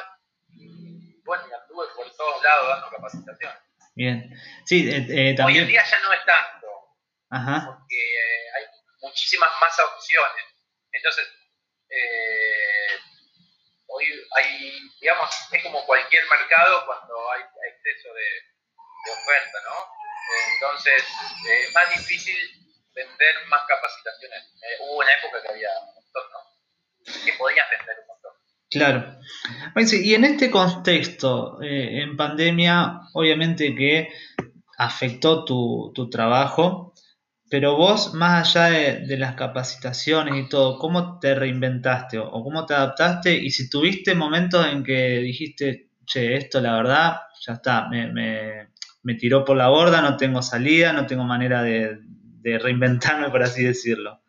Y bueno, anduve por todos lados dando capacitación. Bien. Sí, eh, también... Eh, Hoy en día ya no es tanto. Ajá. Porque eh, hay muchísimas más opciones. Entonces, eh, hoy hay, digamos, es como cualquier mercado cuando hay exceso de, de oferta, ¿no? Entonces, es más difícil vender más capacitaciones. hubo una época que había un montón, ¿no? Que podías vender un montón. Claro. Y en este contexto, eh, en pandemia, obviamente que afectó tu, tu trabajo. Pero vos, más allá de, las capacitaciones y todo, ¿cómo te reinventaste o, cómo te adaptaste? Y si tuviste momentos en que dijiste, che, esto la verdad, ya está, me, me, tiró por la borda, no tengo salida, no tengo manera de, reinventarme, por así decirlo.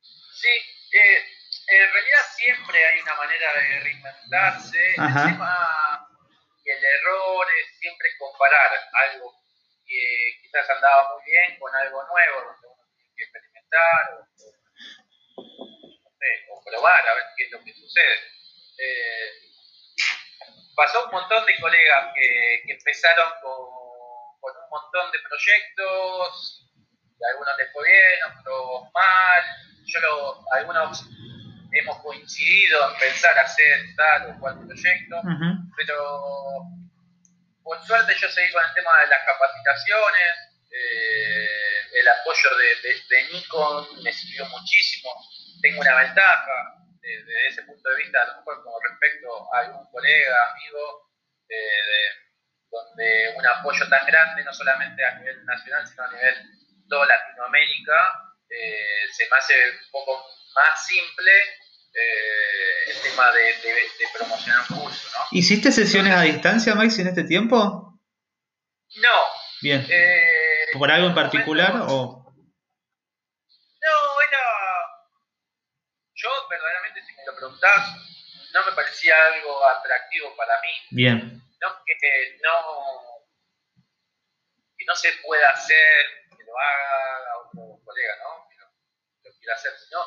Sí, eh, en realidad siempre hay una manera de reinventarse. El tema y el error es siempre comparar algo que quizás andaba muy bien con algo nuevo, donde uno tiene que experimentar o, probar a ver qué es lo que sucede. Eh, pasó un montón de colegas que, empezaron con, con, un montón de proyectos, y algunos les fue bien, otros mal. Yo lo, algunos hemos coincidido en pensar hacer tal o cual proyecto, pero por suerte yo seguí con el tema de las capacitaciones, eh, el apoyo de, de, Nikon me sirvió muchísimo, tengo una ventaja desde ese punto de vista, a lo mejor con respecto a algún colega, amigo, donde un apoyo tan grande, no solamente a nivel nacional, sino a nivel toda Latinoamérica, eh, se me hace un poco más simple eh, el tema de, promocionar un curso, ¿no? ¿Hiciste sesiones a distancia, Max, en este tiempo? No. Bien. Eh, ¿Por algo en particular o...? No, era... Yo, verdaderamente, si me lo preguntás, no me parecía algo atractivo para mí. Bien. No, que no... Que no se pueda hacer, que lo haga otro colega, ¿no? Que lo, quiera hacer, sino...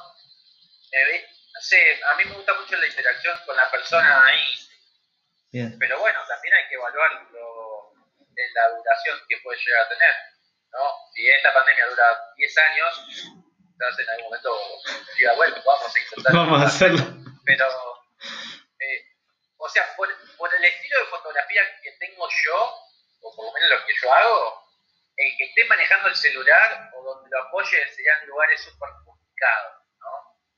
Me, sé, a mí me gusta mucho la interacción con la persona ahí. Pero bueno, también hay que evaluar en la duración que puede llegar a tener. ¿no? Si esta pandemia dura 10 años, quizás en algún momento diga, bueno, vamos a intentar. Vamos a hacerlo. Pero, eh, o sea, por, por, el estilo de fotografía que tengo yo, o por lo menos lo que yo hago, el que esté manejando el celular o donde lo apoye serían lugares súper complicados.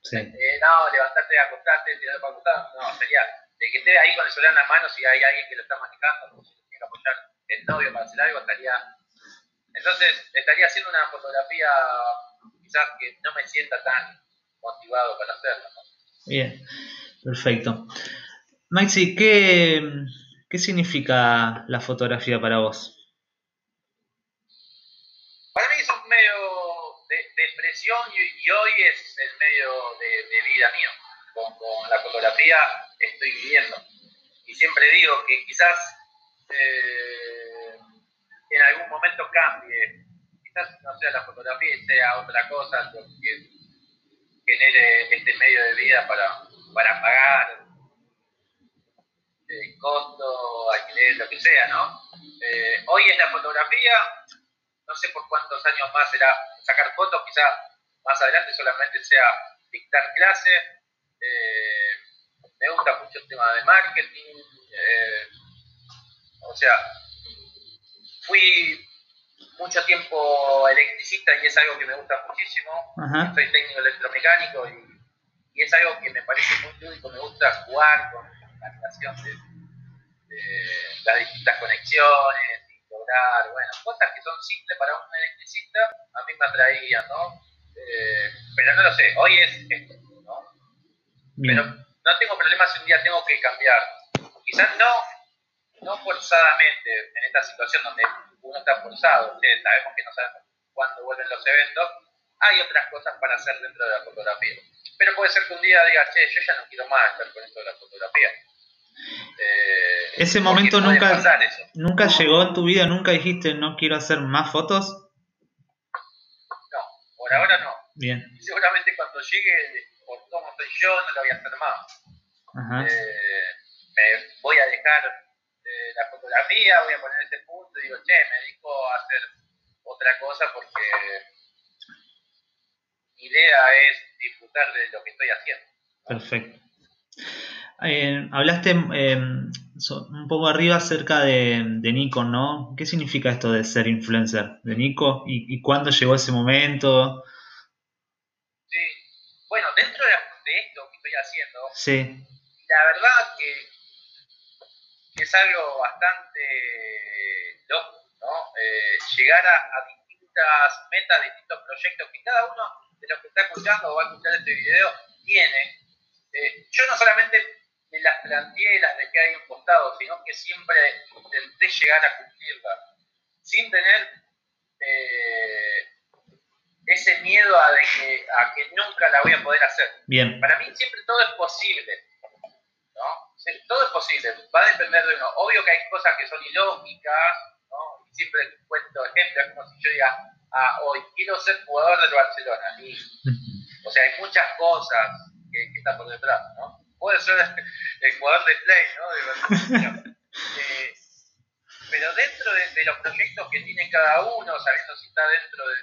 Sí. Eh, no, levantarte, acostarte, tirar para acostar. No, sería de que esté ahí con el celular en la mano, si hay alguien que lo está manejando, si tiene que apoyar el novio para hacer algo, estaría. Entonces, estaría haciendo una fotografía quizás que no me sienta tan motivado para hacerlo. Bien, perfecto. Maxi, ¿qué, ¿qué significa la fotografía para vos? Y, hoy es el medio de, vida mío. Con, la fotografía estoy viviendo. Y siempre digo que quizás eh, en algún momento cambie. Quizás no sea la fotografía y sea otra cosa lo que genere este medio de vida para, para pagar el costo, alquiler, lo que sea, ¿no? Eh, hoy es la fotografía, no sé por cuántos años más será sacar fotos, quizás más adelante solamente sea dictar clases. Eh, me gusta mucho el tema de marketing. Eh, o sea, fui mucho tiempo electricista y es algo que me gusta muchísimo. Soy técnico electromecánico y, es algo que me parece muy lúdico. Me gusta jugar con la relación de, las distintas conexiones bueno, cosas que son simples para un electricista, a mí me atraían, ¿no? Eh, pero no lo sé, hoy es esto, ¿no? Pero no tengo problemas si un día tengo que cambiar. Quizás no, no forzadamente en esta situación donde uno está forzado, sabemos que no sabemos cuándo vuelven los eventos, hay otras cosas para hacer dentro de la fotografía. Pero puede ser que un día diga, che, yo ya no quiero más estar con esto de la fotografía. Eh, Ese momento nunca, nunca llegó en tu vida, nunca dijiste no quiero hacer más fotos ahora no. Bien. Y seguramente cuando llegue, por cómo estoy yo, no lo voy a hacer más. Eh, me voy a dejar eh, la fotografía, voy a poner ese punto y digo, che, me dedico a hacer otra cosa porque mi idea es disfrutar de lo que estoy haciendo. Perfecto. Eh, hablaste un poco arriba acerca de, de, Nico, ¿no? ¿Qué significa esto de ser influencer de Nico? ¿Y, cuándo llegó ese momento? Sí, bueno, dentro de, esto que estoy haciendo, sí. la verdad que, es algo bastante loco, ¿no? Eh, llegar a, distintos distintas metas, distintos proyectos que cada uno de los que está escuchando o va a escuchar este video tiene. Eh, yo no solamente me las planteé y las dejé ahí un costado, sino que siempre intenté llegar a cumplirlas, sin tener eh, ese miedo a, de que, a que nunca la voy a poder hacer. Bien. Para mí siempre todo es posible, ¿no? Todo es posible, va a depender de uno. Obvio que hay cosas que son ilógicas, ¿no? Y siempre cuento ejemplos, como si yo diga, ah, hoy quiero ser jugador del Barcelona. Y, o sea, hay muchas cosas que, que están por detrás, ¿no? Puede ser el jugador de Play, ¿no? eh, pero dentro de, los proyectos que tiene cada uno, sabiendo si está dentro de,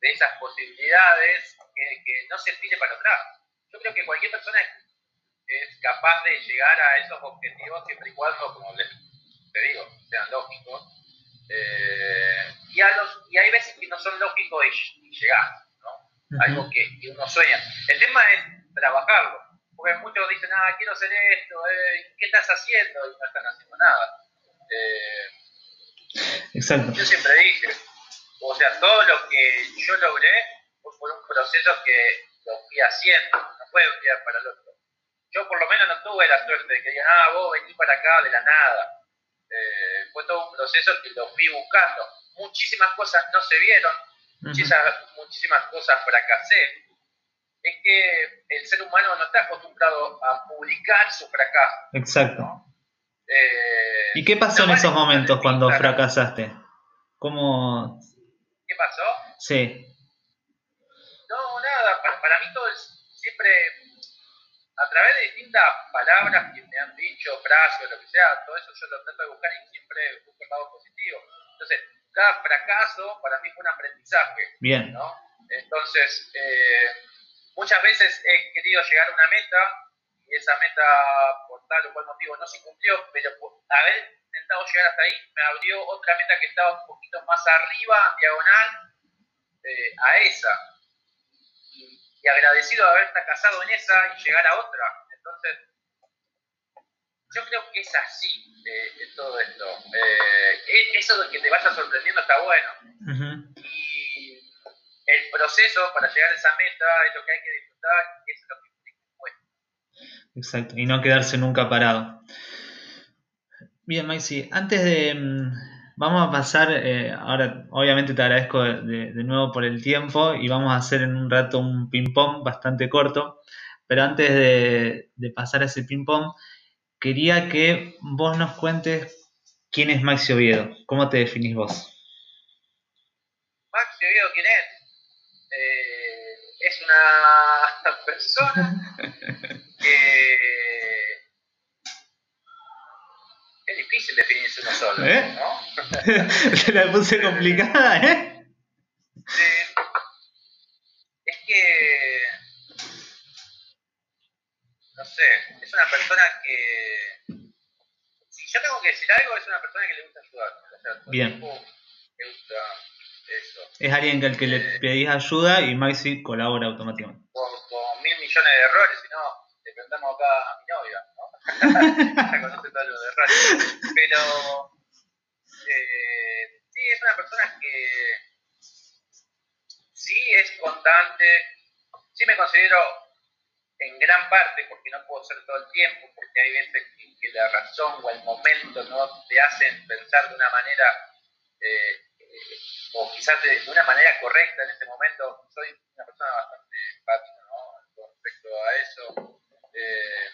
de esas posibilidades, que, que, no se tire para atrás. Yo creo que cualquier persona es, capaz de llegar a esos objetivos siempre y cuando, como les te digo, sean lógicos. Eh, y, a los, y hay veces que no son lógicos y, llegar, Algo que, uno sueña. El tema es trabajarlo. Porque muchos dicen, ah, quiero hacer esto, eh, ¿qué estás haciendo? Y no están haciendo nada. Eh, Exacto. Yo siempre dije, o sea, todo lo que yo logré fue por un proceso que lo fui haciendo, no fue un día para el otro. Yo por lo menos no tuve la suerte de que digan, ah, vos venís para acá de la nada. Eh, fue todo un proceso que lo fui buscando. Muchísimas cosas no se vieron, muchísimas, muchísimas cosas fracasé. Es que el ser humano no está acostumbrado a publicar su fracaso. Exacto. Eh, ¿Y qué pasó en esos momentos cuando fracasaste? ¿Cómo, ¿Qué pasó? Sí. No, nada, para, mí todo es siempre a través de distintas palabras que me han dicho, frases lo que sea, todo eso yo lo trato de buscar y siempre busco el lado positivo. Entonces, cada fracaso para mí fue un aprendizaje. Bien. ¿no? Entonces, eh, muchas veces he querido llegar a una meta y esa meta por tal o cual motivo no se cumplió, pero haber intentado llegar hasta ahí me abrió otra meta que estaba un poquito más arriba, diagonal, eh, a esa. Y, agradecido de haber fracasado en esa y llegar a otra. Entonces, yo creo que es así eh, todo esto. Eh, e, eso de que te vaya sorprendiendo está bueno. Y el proceso para llegar a esa meta es lo que hay que disfrutar y es lo que Exacto, y no quedarse nunca parado. Bien, Maxi, antes de... Mm, vamos a pasar, eh, ahora obviamente te agradezco de, nuevo por el tiempo y vamos a hacer en un rato un ping-pong bastante corto, pero antes de, pasar a ese ping-pong, quería que vos nos cuentes quién es Maxi Oviedo, cómo te definís vos. Maxi Oviedo, ¿quién es? Eh, es una persona que es difícil definirse uno solo, ¿Eh? ¿no? Se la puse complicada, ¿eh? Sí. Es que. No sé, es una persona que. Si yo tengo que decir algo, es una persona que le gusta ayudar. O sea, Bien. Le gusta eso. Es alguien al que le eh, pedís ayuda y Maxi colabora automáticamente. Con, con mil millones de errores, si no, le preguntamos acá a mi novia. ya conoce todo lo de radio. Pero eh, sí, es una persona que sí es constante, sí me considero en gran parte, porque no puedo ser todo el tiempo, porque hay veces que, la razón o el momento no te hacen pensar de una manera, eh, o quizás de, una manera correcta en este momento. Soy una persona bastante empática ¿no? respecto a eso. Eh,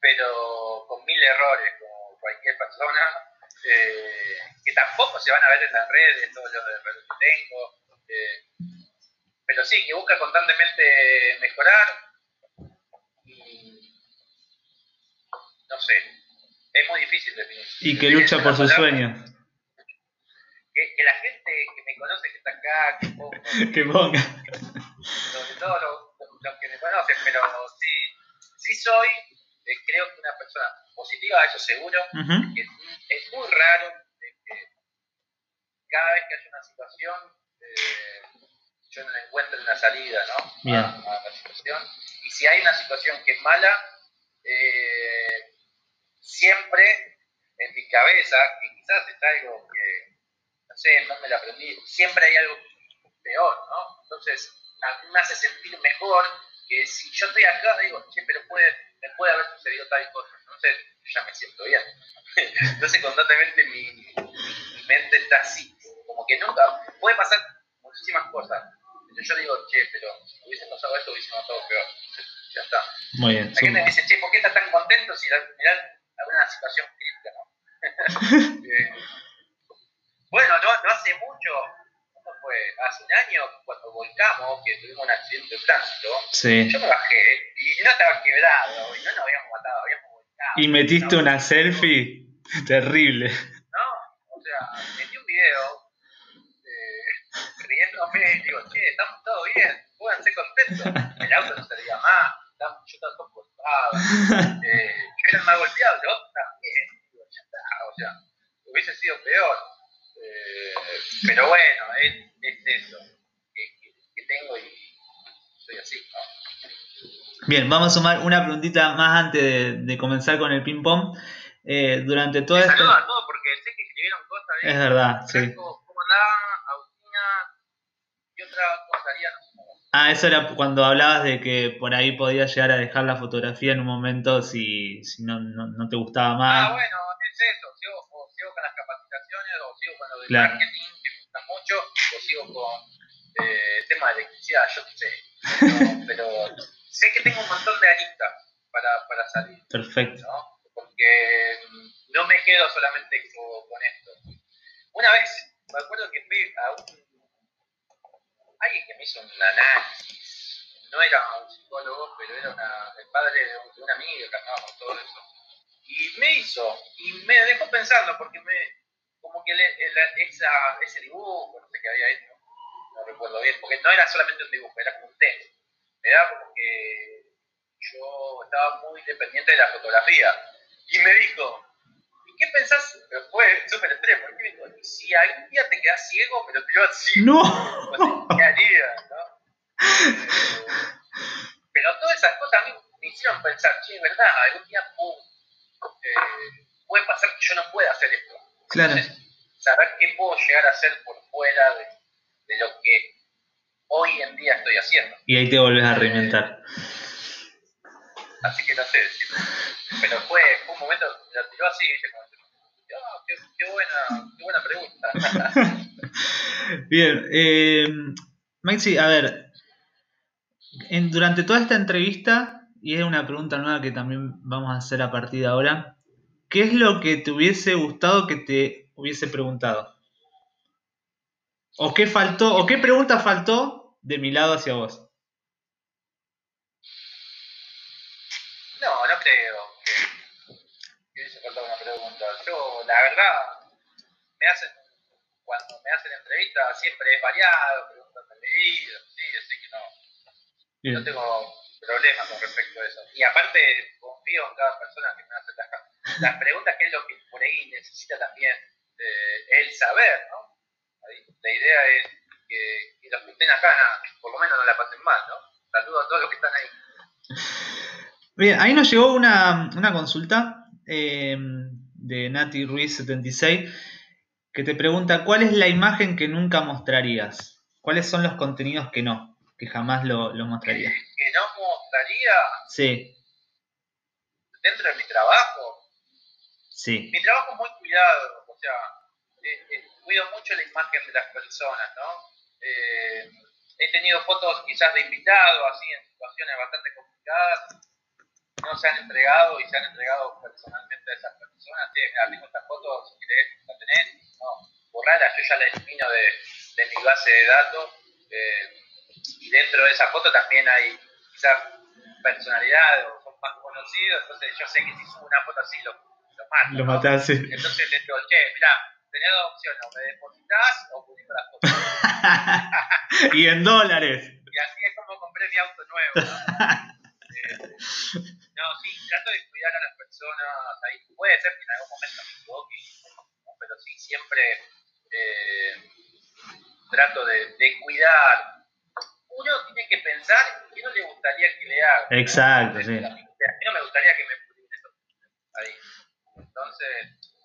pero con mil errores, como cualquier persona, eh, que tampoco se van a ver en las redes, todos los errores que tengo, eh, pero sí, que busca constantemente mejorar y no sé, es muy difícil definir. Y que lucha por sus sueños. Que, la gente que me conoce, que está acá, que ponga. que ponga. Sobre todo los, los, que me conocen, pero sí, sí soy creo que una persona positiva, eso seguro, es, muy raro que cada vez que hay una situación, eh, yo no encuentro una salida ¿no? A, la situación. Y si hay una situación que es mala, eh, siempre en mi cabeza, que quizás es algo que sé, en dónde la aprendí, siempre hay algo peor, ¿no? Entonces, a mí me hace sentir mejor que si yo estoy acá, digo, che, pero puede, me puede haber sucedido tal cosa, entonces yo ya me siento bien. entonces, constantemente mi, mi, mente está así, como que nunca, puede pasar muchísimas cosas. Yo digo, che, pero si hubiese pasado esto, hubiese pasado peor. Ya está. Muy bien. Hay gente que me dice, che, ¿por qué estás tan contento si mirá alguna situación crítica, no? eh, bueno, no, no hace mucho, ¿cómo fue? Hace un año, cuando volcamos, que tuvimos un accidente de tránsito, sí. yo me bajé y no estaba quebrado, y no nos habíamos matado, habíamos volcado. ¿Y metiste una selfie? Terrible. No, o sea, metí un video eh, riéndome y digo, che, estamos todos bien, ser contentos. El auto no servía más, yo estaba todo cortado, eh, yo era el más golpeado, el otro también, digo, ya está, o sea, hubiese sido peor. Eh, pero bueno, es, es eso que, que, tengo y soy así. ¿no? Bien, vamos a sumar una preguntita más antes de, de comenzar con el ping-pong. Eh, durante todo esto. Saludos a todos porque sé que escribieron cosas. ¿eh? Es verdad, sí. ¿Cómo andaba? Agustina y otra cosa haría, Ah, eso era cuando hablabas de que por ahí podías llegar a dejar la fotografía en un momento si, si no, no, no te gustaba más. Ah, bueno, es eso. Sigo, o sigo con las capacitaciones, o sigo con lo de claro. marketing, que me gusta mucho, o sigo con eh, el tema de electricidad, yo qué sé. Pero, sé que tengo un montón de aristas para, para salir. Perfecto. ¿no? Porque mm, no me quedo solamente con, con esto. Una vez, me acuerdo que fui a un alguien que me hizo un análisis, no era un psicólogo, pero era una, el padre de un, de un amigo con todo eso. Y me hizo, y me dejó pensando, porque me, como que le, esa, ese dibujo, no sé qué había hecho, no recuerdo bien, porque no era solamente un dibujo, era como un test. Era como que yo estaba muy dependiente de la fotografía. Y me dijo, ¿qué pensás? Fue súper extremo. ¿Qué Si algún día te quedas ciego, pero te así. ¡No! ¿Qué harías, no? Eh, pero todas esas cosas a mí me hicieron pensar, che, ¿verdad? Algún día eh, puede pasar que yo no pueda hacer esto. Claro. saber qué puedo llegar a hacer por fuera de, de lo que hoy en día estoy haciendo. Y ahí te volvés a reinventar. Así que no sé. Pero fue, fue un momento, la tiró así. Como, oh, qué, qué, buena, qué buena pregunta. Bien, eh, Maxi, a ver, en, durante toda esta entrevista, y es una pregunta nueva que también vamos a hacer a partir de ahora, ¿qué es lo que te hubiese gustado que te hubiese preguntado? ¿O qué faltó, o qué pregunta faltó de mi lado hacia vos? No, no creo que, que hubiese faltado una pregunta. Yo, la verdad, me hacen, cuando me hacen entrevistas, siempre es variado, preguntas de mi vida, sí, así que no, Bien. no tengo problemas con respecto a eso. Y aparte, confío en cada persona que me hace las, las preguntas, que es lo que por ahí necesita también eh, el saber, ¿no? La idea es que, que los que estén acá, por lo menos no la pasen mal, ¿no? Saludos a todos los que están ahí. Bien, ahí nos llegó una, una consulta eh, de Nati Ruiz 76 que te pregunta ¿cuál es la imagen que nunca mostrarías? ¿Cuáles son los contenidos que no? Que jamás lo, lo mostrarías. ¿Que no mostraría? Sí. ¿Dentro de mi trabajo? Sí. Mi trabajo es muy cuidado, o sea, eh, eh, cuido mucho la imagen de las personas, ¿no? Eh, he tenido fotos quizás de invitados, así, en situaciones bastante complicadas, no se han entregado y se han entregado personalmente a esas personas. Sí, mira, tengo estas fotos, si querés, la tenés, no, borrala, yo ya la elimino de, de mi base de datos. Eh, y dentro de esa foto también hay quizás personalidades o son más conocidos, entonces yo sé que si subo una foto así lo, lo mato. Lo ¿no? sí. Entonces les digo, che, mirá, tenés dos opciones, o me depositas o publico las fotos. y en dólares. Y así es como compré mi auto nuevo, ¿no? eh, no, sí, trato de cuidar a las personas ahí. Puede ser que en algún momento me equivoque, pero sí, siempre eh, trato de, de, cuidar. Uno tiene que pensar qué no le gustaría que le haga. Exacto, ¿no? sí. A mí no me gustaría que me ahí. Entonces,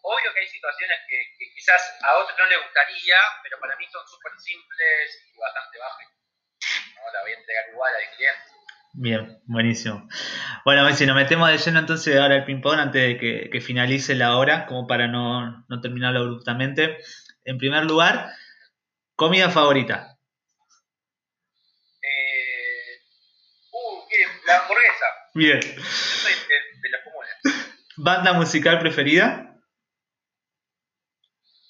obvio que hay situaciones que, que quizás a otros no le gustaría, pero para mí son súper simples y bastante bajos. ¿no? La voy a entregar igual al cliente. Bien, buenísimo. Bueno, si nos metemos de lleno entonces ahora el ping-pong antes de que, que, finalice la hora, como para no, no terminarlo abruptamente. En primer lugar, comida favorita. Eh, uh, la hamburguesa. Bien. Yo soy de, de las. ¿Banda musical preferida?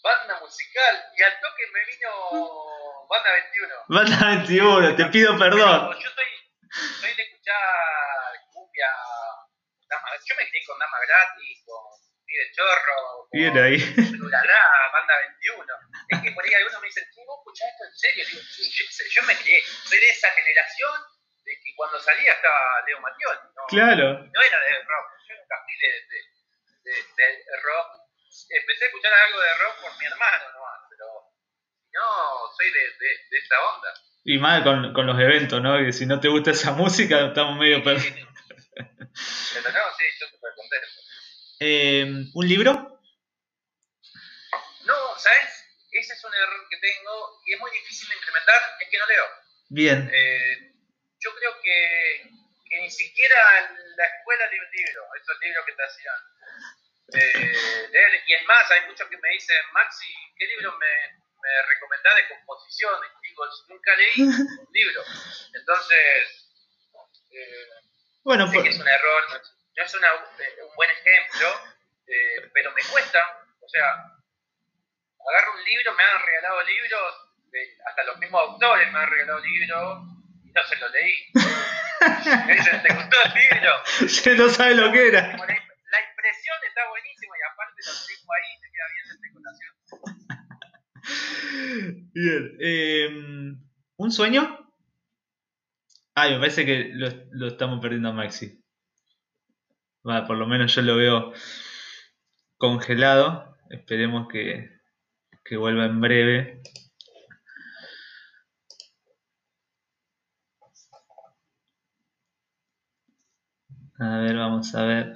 Banda musical, y al toque me vino Banda 21. Banda 21, te pido perdón. Pero yo soy, soy de escuchar cumbia, dama, yo me crié con Dama Gratis, con Pide Chorro, con Bien ahí. Lulala, Banda 21. Es que por ahí algunos me dicen, ¿vos escuchás esto en serio? Digo, sí, yo, yo me crié, soy de esa generación de que cuando salía estaba Leo Mattioli. No, Claro. no era de rock, yo nunca fui de, de, de, de rock. Empecé a escuchar algo de rock por mi hermano nomás, pero no, soy de, de, esa onda. Y más con, con los eventos, ¿no? Que si no te gusta esa música, estamos medio perdidos. Pero no, sí, yo súper contento. Eh, ¿Un libro? No, ¿sabes? Ese es un error que tengo y es muy difícil de implementar, es que no leo. Bien. Eh, yo creo que, que ni siquiera en la escuela leí un libro, esos libros que te hacían eh, leer. Y es más, hay muchos que me dicen, Maxi, ¿qué libro me, me recomendás de composición? Y digo, nunca leí un libro. Entonces, eh, Bueno, sé pues, que es un error, no es, una, eh, un buen ejemplo, eh, pero me cuesta. O sea, agarro un libro, me han regalado libros, hasta los mismos autores me han regalado libros y no se los leí. me dicen, ¿te gustó el libro? se no sabe lo que era. La, la impresión está buenísima y aparte lo tengo ahí y me queda bien de decoración. Bien. Eh, ¿Un sueño? Ay, me parece que lo, lo estamos perdiendo a Maxi. Va, por lo menos yo lo veo congelado. Esperemos que, que vuelva en breve. A ver, vamos a ver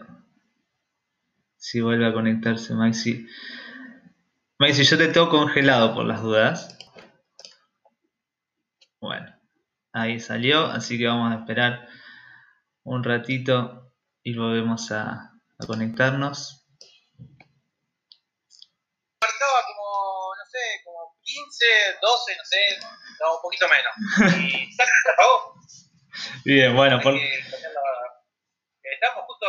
si vuelve a conectarse Maxi. Maxi, yo te tengo congelado por las dudas. Bueno, ahí salió, así que vamos a esperar un ratito y volvemos a, a conectarnos. Marcaba como, no sé, como 15, 12, no sé, no, un poquito menos. Y se apagó. Bien, bueno, por, que Estamos justo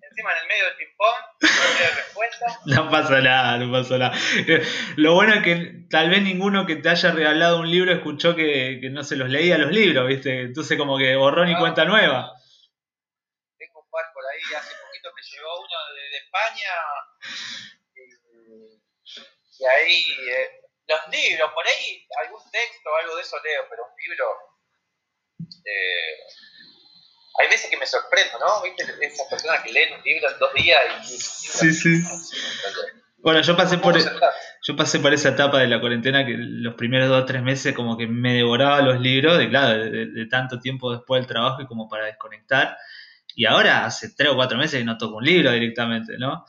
encima en el medio del ping-pong, no respuesta. no pasa nada, no pasa nada. Eh, Lo bueno es que tal vez ninguno que te haya regalado un libro escuchó que, que no se los leía los libros, ¿viste? Entonces como que borrón y No. cuenta nueva. Tengo un par por ahí, hace poquito me llegó uno de, de España. Y, y ahí, eh, los libros, por ahí algún texto o algo de eso leo, pero un libro. eh, hay veces que me sorprendo, ¿no? ¿Viste? Esas personas que leen un libro en dos días y. Sí, sí. Bueno, yo pasé por... ¿Cómo sentar? Yo pasé por esa etapa de la cuarentena que los primeros dos o tres meses como que me devoraba los libros, de claro, de, de- de tanto tiempo después del trabajo y como para desconectar. Y ahora hace tres o cuatro meses que no toco un libro directamente, ¿no?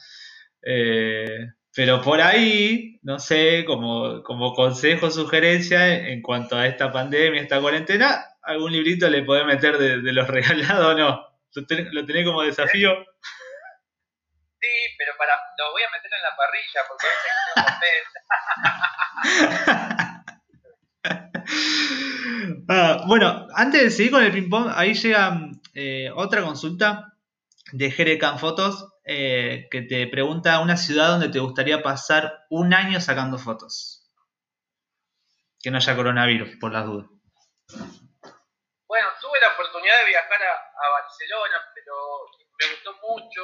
Eh, pero por ahí, no sé, como, como consejo, sugerencia en cuanto a esta pandemia, esta cuarentena, algún librito le podés meter de, de los regalados o no. ¿Lo tenés, lo tenés como desafío? Sí, pero para, lo voy a meter en la parrilla porque a veces Ah, bueno, antes de seguir con el ping-pong, ahí llega eh, otra consulta de Jerecan Fotos eh, que te pregunta una ciudad donde te gustaría pasar un año sacando fotos. Que no haya coronavirus, por las dudas. Oportunidad de viajar a, Barcelona, pero me gustó mucho,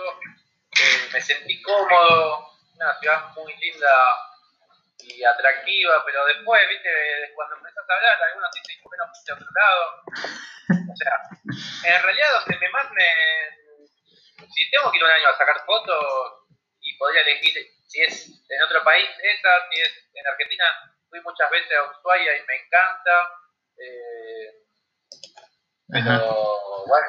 eh, me sentí cómodo, una ciudad muy linda y atractiva, pero después, viste, cuando empezás a hablar, algunos dicen bueno, fuiste a otro lado. O sea, en realidad. Si tengo que ir un año a sacar fotos y podría elegir si es en otro país esa, si es en Argentina, fui muchas veces a Ushuaia y me encanta. Eh, pero Ajá. bueno,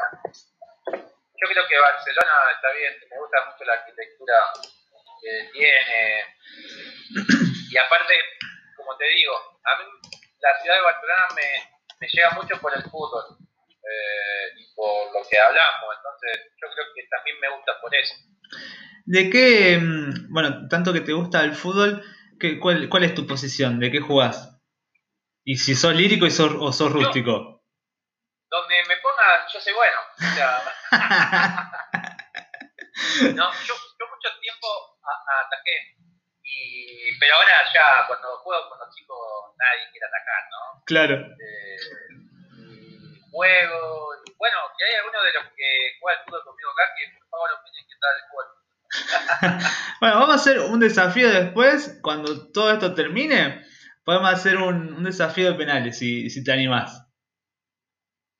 yo creo que Barcelona está bien, me gusta mucho la arquitectura que tiene. y aparte, como te digo, a mí la ciudad de Barcelona me, me llega mucho por el fútbol eh, y por lo que hablamos, entonces yo creo que también me gusta por eso. ¿De qué, mm, bueno, tanto que te gusta el fútbol, ¿qué, cuál, cuál, es tu posición? ¿De qué jugás? Y si sos lírico y sos, o sos rústico. Donde me pongan, yo soy bueno. O sea, no, yo, yo, mucho tiempo ataqué. Y, pero ahora ya cuando juego con los chicos nadie quiere atacar, ¿no? Claro. Eh, juego. Y bueno, si hay alguno de los que juega el fútbol conmigo acá, que por favor opinen qué tal el fútbol. bueno, vamos a hacer un desafío después, cuando todo esto termine, podemos hacer un, un desafío de penales, si, si te animás.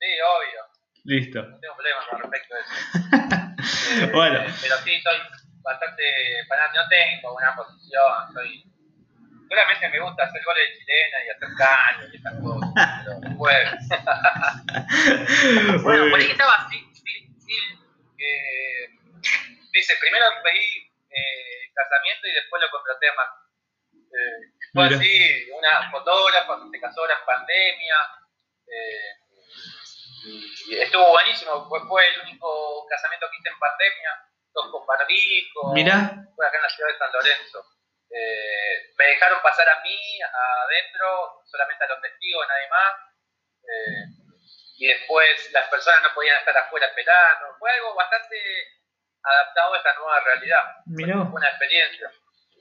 Sí, obvio. Listo. No tengo problemas con respecto a eso. eh, bueno. Pero sí, soy bastante fanático, no tengo una posición, soy... Solamente me gusta hacer goles de chilena y hacer caños y esas cosas, pero juego. bueno, por ahí estaba eh, dice, primero pedí eh, casamiento y después lo contraté a más. Eh, fue así, una fotógrafa se casó ahora en pandemia. Eh, y estuvo buenísimo, fue, fue, el único casamiento que hice en pandemia, dos con barbijo. Mira. Fue acá en la ciudad de San Lorenzo. Eh, me dejaron pasar a mí adentro, solamente a los testigos, nadie más. Eh, y después las personas no podían estar afuera esperando. Fue algo bastante adaptado a esta nueva realidad. Mirá. Fue una experiencia.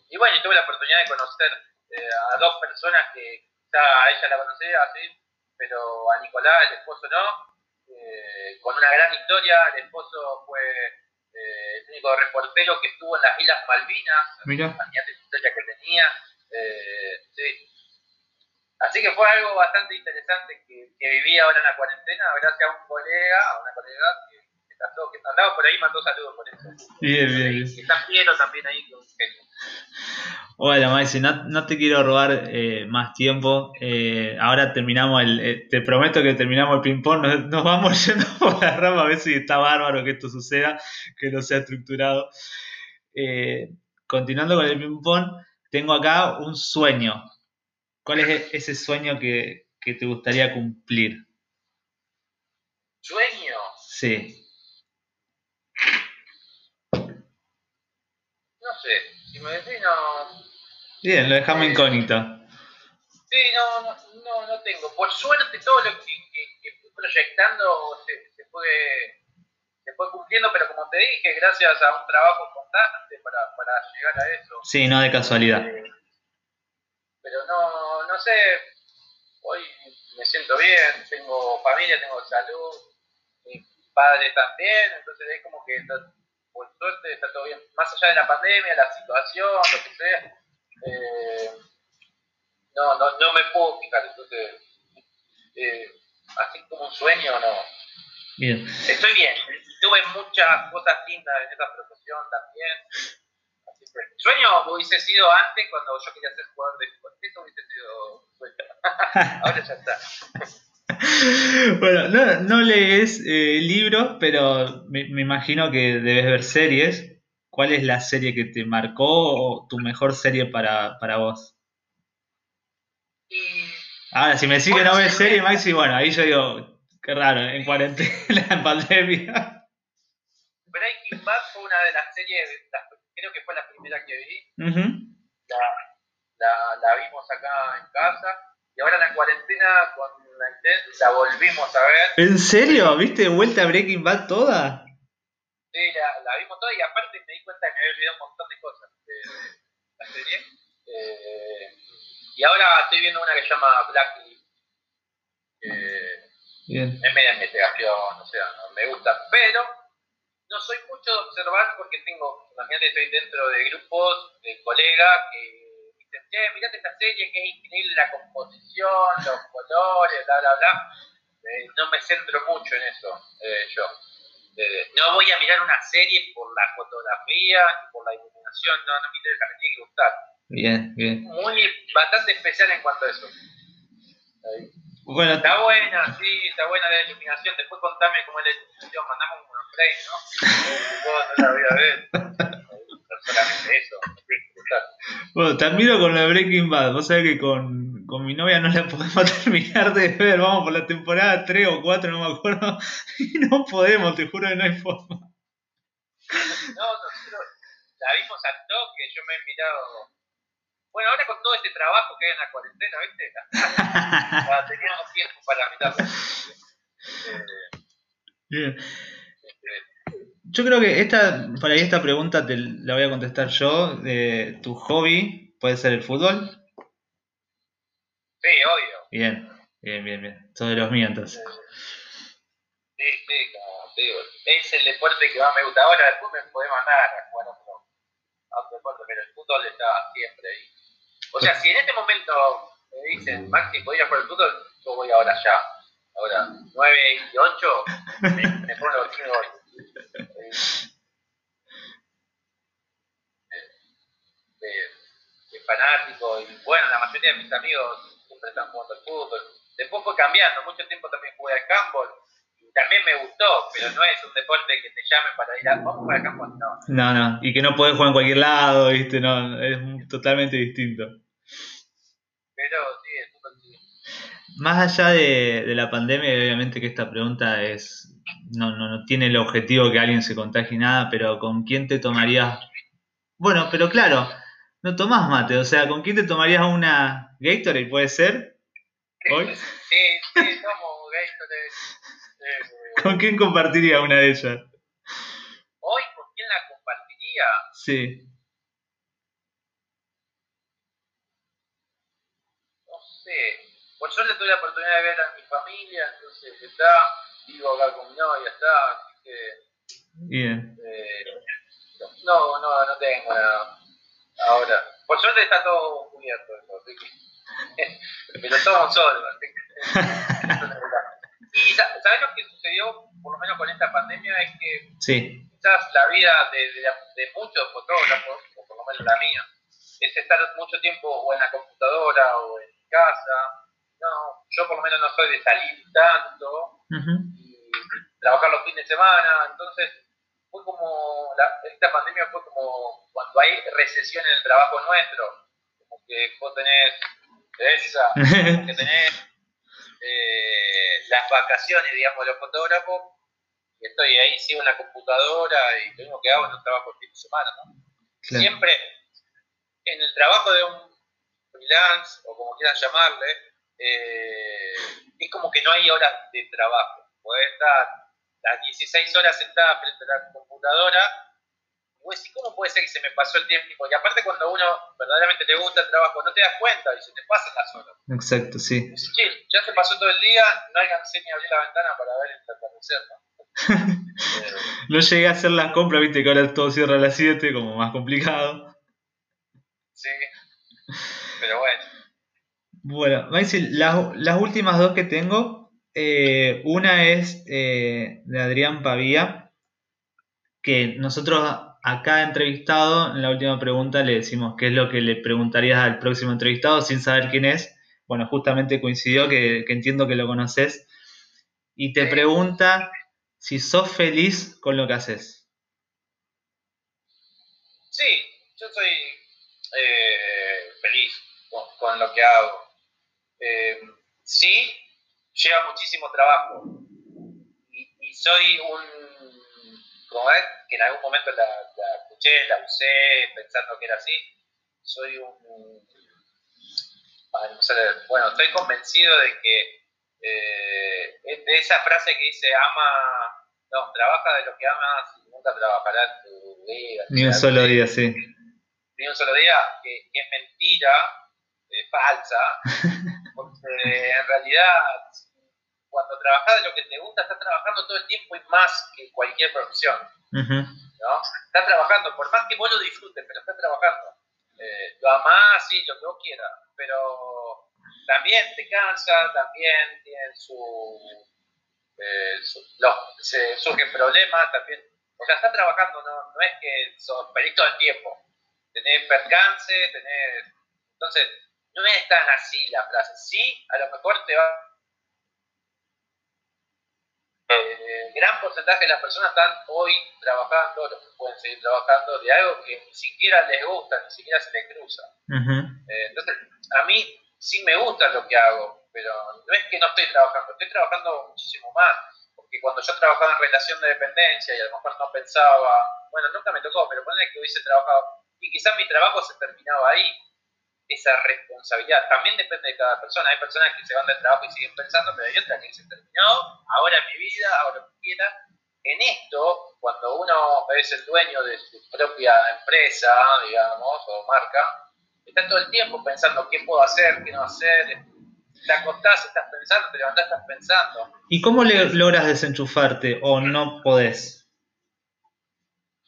Y bueno, y tuve la oportunidad de conocer eh, a dos personas que quizá a ella la conocía así, pero a Nicolás, el esposo no. Eh, con una gran historia, el esposo fue eh, el único reportero que estuvo en las Islas Malvinas, imagínate la historia que tenía. Eh, sí. Así que fue algo bastante interesante que, que viví ahora en la cuarentena, gracias a un colega, a una colega que, que casó, que andaba por ahí, mandó saludos por eso. Bien, bien, bien. Está Piero también ahí con genio. Bueno, no, no, te quiero robar eh, más tiempo. Eh, ahora terminamos el. Eh, te prometo que terminamos el ping-pong. Nos, nos, vamos yendo por la rama a ver si está bárbaro que esto suceda, que no sea estructurado. Continuando con el ping-pong, tengo acá un sueño. ¿Cuál es ese sueño que, que te gustaría cumplir? ¿Sueño? Sí. Sé, si me decís no. Bien, lo dejamos eh, incógnito. Sí, no, no, no, no, tengo. Por suerte todo lo que, que, que fui proyectando se, se, fue, se fue cumpliendo, pero como te dije, gracias a un trabajo constante para, para llegar a eso. Sí, no de casualidad. Eh, pero no, no sé, hoy me siento bien, tengo familia, tengo salud, mi padre también, entonces es como que por suerte está todo bien. Más allá de la pandemia, la situación, lo que sea, eh, no, no, no me puedo fijar, entonces, eh, así como un sueño, no. Bien. Estoy bien, tuve muchas cosas lindas en esa profesión también. Así que, sueño hubiese sido antes cuando yo quería ser jugador de fútbol. Eso hubiese sido sueño. Ahora ya está. Bueno, no, no lees eh, libros, pero me, me, imagino que debes ver series. ¿Cuál es la serie que te marcó o tu mejor serie para, para vos? Y, Ahora, si me decís que no ves serie, Maxi, bueno, ahí yo digo, qué raro, en cuarentena, en pandemia. Breaking Bad fue una de las series, la, creo que fue la primera que vi. Uh -huh. la, la, la vimos acá en casa. Y ahora en la cuarentena con la volvimos a ver. ¿En serio? ¿Viste de vuelta Breaking Bad toda? Sí, la, la, vimos toda y aparte me di cuenta que me había olvidado un montón de cosas de la serie. Eh, y ahora estoy viendo una que se llama Blacklist. Eh, Bien. Es media investigación, o sea, no me gusta. Pero no soy mucho de observar porque tengo, imagínate, estoy dentro de grupos de colegas que dicen, che, mirate esta serie que es increíble la composición, los colores, bla, bla, bla. Eh, no me centro mucho en eso, eh, yo. Eh, no voy a mirar una serie por la fotografía ni por la iluminación, no, no me interesa, me tiene que gustar. Bien, bien. Muy, bastante especial en cuanto a eso. Ahí. Bueno, está buena, sí, está buena la iluminación. Después contame cómo es la iluminación, mandame un frame, ¿no? no la voy a ver. Solamente eso, Bueno, te admiro con la Breaking Bad. Vos sabés que con, con mi novia no la podemos terminar de ver. Vamos por la temporada 3 o 4, no me acuerdo. Y no podemos, te juro que no hay forma. No, nosotros la vimos al toque. Yo me he mirado. Bueno, ahora con todo este trabajo que hay en la cuarentena, ¿viste? teníamos tiempo para mirarlo. Eh, Bien. Yo creo que esta, por ahí esta pregunta te la voy a contestar yo. De ¿Tu hobby puede ser el fútbol? Sí, obvio. Bien, bien, bien, bien. Son de los míos entonces. Sí, sí, como te digo, es el deporte que más me gusta. Ahora después me puede mandar a jugar otro, otro deporte, pero el fútbol está siempre ahí. O sea, si en este momento me dicen, Maxi, ¿podrías jugar el fútbol? Yo voy ahora ya. Ahora, 9 y 8, me, me pongo 5 hoy. De, de, fanático y bueno, la mayoría de mis amigos siempre están jugando al fútbol. Después fue cambiando, mucho tiempo también jugué al handball y también me gustó, pero no es un deporte que te llamen para ir a vamos a jugar al handball, no. No, no, y que no podés jugar en cualquier lado, viste, no, es totalmente distinto. Pero sí, fútbol sí. Más allá de, de la pandemia, obviamente que esta pregunta es no, no, no tiene el objetivo que alguien se contagie nada, pero ¿con quién te tomarías? Bueno, pero claro, no tomás mate, o sea, ¿con quién te tomarías una Gatorade? ¿Puede ser? ¿Hoy? Sí, sí, tomo Gatorade. Eh, ¿Con quién compartiría una de ellas? ¿Hoy con quién la compartiría? Sí. No sé. Por suerte tuve la oportunidad de ver a mi familia, entonces está vivo acá con mi novia, está, así que... Bien. Eh, no, no, no tengo nada. Ahora, por suerte está todo cubierto así que... me lo tomo solo, así que... y ¿sabes lo que sucedió, por lo menos con esta pandemia? Es que sí. quizás la vida de, de, de muchos fotógrafos, o por lo menos la mía, es estar mucho tiempo o en la computadora o en casa. No, yo por lo menos no soy de salir tanto. Uh -huh trabajar los fines de semana, entonces fue como, la, esta pandemia fue como cuando hay recesión en el trabajo nuestro, como que vos tenés esa, que tenés eh, las vacaciones, digamos, de los fotógrafos, y estoy ahí, sigo en la computadora y lo único que hago es un trabajo el fin de semana, ¿no? Claro. Siempre en el trabajo de un freelance, o como quieran llamarle, eh, es como que no hay horas de trabajo. Podés estar las 16 horas sentada frente a la computadora, ¿cómo puede ser que se me pasó el tiempo? Y aparte cuando uno verdaderamente le gusta el trabajo, no te das cuenta y se te pasan las horas. Exacto, sí. Che, ya se pasó todo el día, no alcancé ni abrir la ventana para ver el atardecer, ¿no? no llegué a hacer las compras, viste que ahora todo cierra a las 7, como más complicado. Sí, pero bueno. Bueno, Maxi, las, las últimas dos que tengo eh, una es eh, de Adrián Pavía, que nosotros acá entrevistado, en la última pregunta le decimos qué es lo que le preguntarías al próximo entrevistado sin saber quién es. Bueno, justamente coincidió que, que entiendo que lo conoces. Y te pregunta si sos feliz con lo que haces. Sí, yo soy eh, feliz con, con, lo que hago. Sí, lleva muchísimo trabajo. Y, y soy un, como es, que en algún momento la, la, escuché, la usé pensando que era así, soy un, bueno, estoy convencido de que eh, de esa frase que dice ama, no, trabaja de lo que amas y nunca trabajará en tu vida. Ni un solo día, sí. Ni un solo día, que, que es mentira, eh, falsa, porque en realidad cuando trabajas de lo que te gusta, estás trabajando todo el tiempo y más que cualquier profesión. Uh -huh. ¿no? Estás trabajando, por más que vos lo disfrutes, pero estás trabajando. Eh, lo amás, sí, lo que vos quieras, pero también te cansa, también tiene su, eh, su se surgen problemas, también. O sea, estás trabajando, no, no es que sos feliz todo el tiempo. Tenés percance, tenés. Entonces, no es tan así la frase. Sí, a lo mejor te va eh, gran porcentaje de las personas están hoy trabajando, los que pueden seguir trabajando, de algo que ni siquiera les gusta, ni siquiera se les cruza. Eh, entonces, a mí sí me gusta lo que hago, pero no es que no estoy trabajando, estoy trabajando muchísimo más. Porque cuando yo trabajaba en relación de dependencia y a lo mejor no pensaba, bueno, nunca me tocó, pero poner que hubiese trabajado, y quizás mi trabajo se terminaba ahí, esa responsabilidad. También depende de cada persona. Hay personas que se van del trabajo y siguen pensando, pero hay otras que se terminó, ahora mi vida, ahora lo que quiera. En esto, cuando uno es el dueño de su propia empresa, digamos, o marca, está todo el tiempo pensando qué puedo hacer, qué no hacer. Te acostás, estás pensando, te levantás, estás pensando. ¿Y cómo le logras desenchufarte o no podés?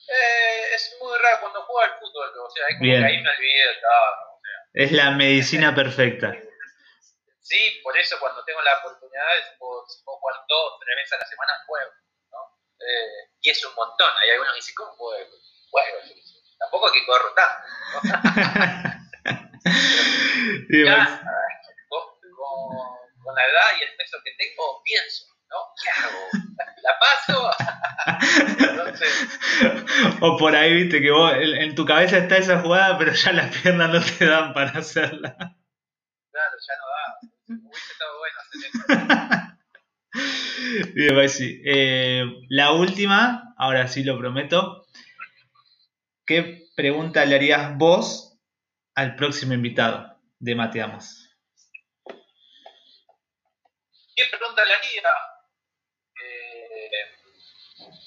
Eh, es muy raro cuando juego al fútbol, o sea, es como que ahí me olvidé todo es la medicina perfecta. Sí, por eso cuando tengo la oportunidad, puedo, jugar dos, tres veces a la semana, juego. ¿no? Eh, y es un montón. Hay algunos que dicen, ¿cómo juego? Juego. Tampoco hay que correr tanto. ya, con, con, la edad y el peso que tengo, pienso. ¿No? ¿Qué hago? ¿La paso? O por ahí, viste, que vos en, tu cabeza está esa jugada, pero ya las piernas no te dan para hacerla. Claro, ya no da. Hubiese estado bueno hacer eso. Bien, pues sí. Eh, la última, ahora sí lo prometo. ¿Qué pregunta le harías vos al próximo invitado de Mateamos? ¿Qué pregunta le haría?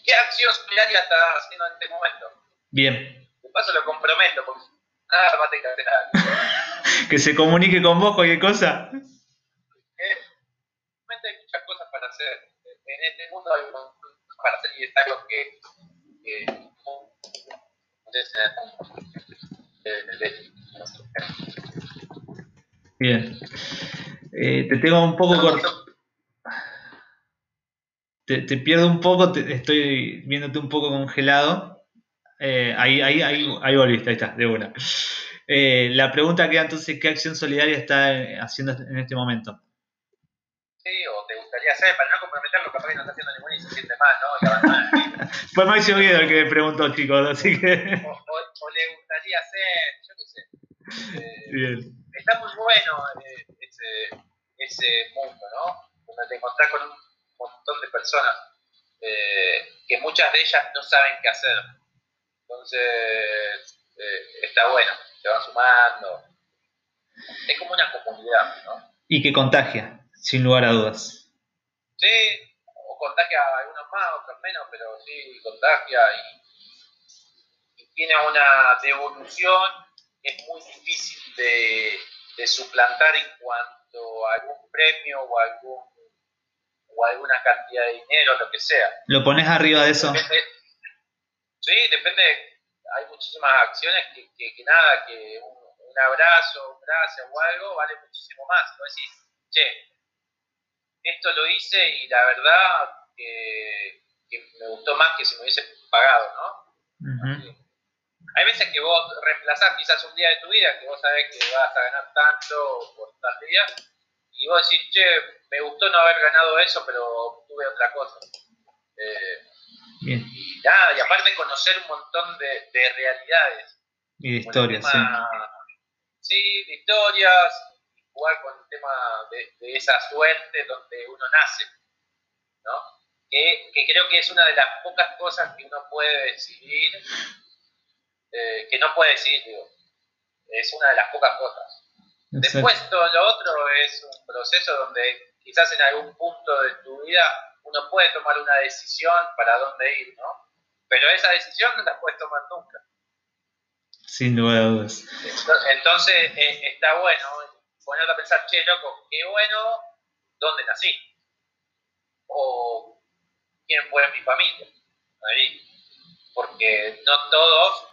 ¿Qué acción solidaria estás haciendo en este momento? Bien. De paso lo comprometo, porque nada más te que hacer que se comunique con vos cualquier cosa. Eh, hay muchas cosas para hacer. En este mundo hay muchas cosas para hacer y está algo que, que Bien. Eh, te tengo un poco corto te, te, pierdo un poco, te, estoy viéndote un poco congelado. Eh, ahí, ahí, ahí, ahí volviste, ahí está, de una. Eh, la pregunta queda entonces, ¿qué acción solidaria está haciendo en este momento? Sí, o te gustaría hacer, para no comprometerlo, capaz que no está haciendo ninguno y se siente mal, ¿no? Fue Maxi Guido el que me preguntó, chicos, así que... O, o, le gustaría hacer, yo qué sé. Eh, Bien. Está muy bueno ese, ese mundo, ¿no? Donde te encontrás con un montón de personas eh, que muchas de ellas no saben qué hacer. Entonces, eh, está bueno, se van sumando. Es como una comunidad, ¿no? Y que contagia, sin lugar a dudas. Sí, o contagia a algunos más, otros menos, pero sí contagia y, y tiene una devolución que es muy difícil de, de suplantar en cuanto a algún premio o algún o alguna cantidad de dinero, lo que sea. ¿Lo pones arriba de eso? sí, depende. Hay muchísimas acciones que, que, nada, que un, abrazo, un gracias o algo vale muchísimo más. Vos decís, che, esto lo hice y la verdad que, me gustó más que si me hubiese pagado, ¿no? Hay veces que vos reemplazás quizás un día de tu vida que vos sabés que vas a ganar tanto por tal día y vos decís, che, me gustó no haber ganado eso, pero tuve otra cosa. Eh, Bien. Y nada, y aparte conocer un montón de, de realidades. Y de historias, sí. Sí, de historias, jugar con el tema de, de, esa suerte donde uno nace, ¿no? Que, que, creo que es una de las pocas cosas que uno puede decidir, eh, que no puede decidir, digo. Es una de las pocas cosas. Después todo lo otro es un proceso donde quizás en algún punto de tu vida uno puede tomar una decisión para dónde ir, ¿no? Pero esa decisión no la puedes tomar nunca. Sin duda Entonces eh, está bueno ponerte a pensar, che, loco, qué bueno, ¿dónde nací? O quién fue mi familia. Ahí. Porque no todos,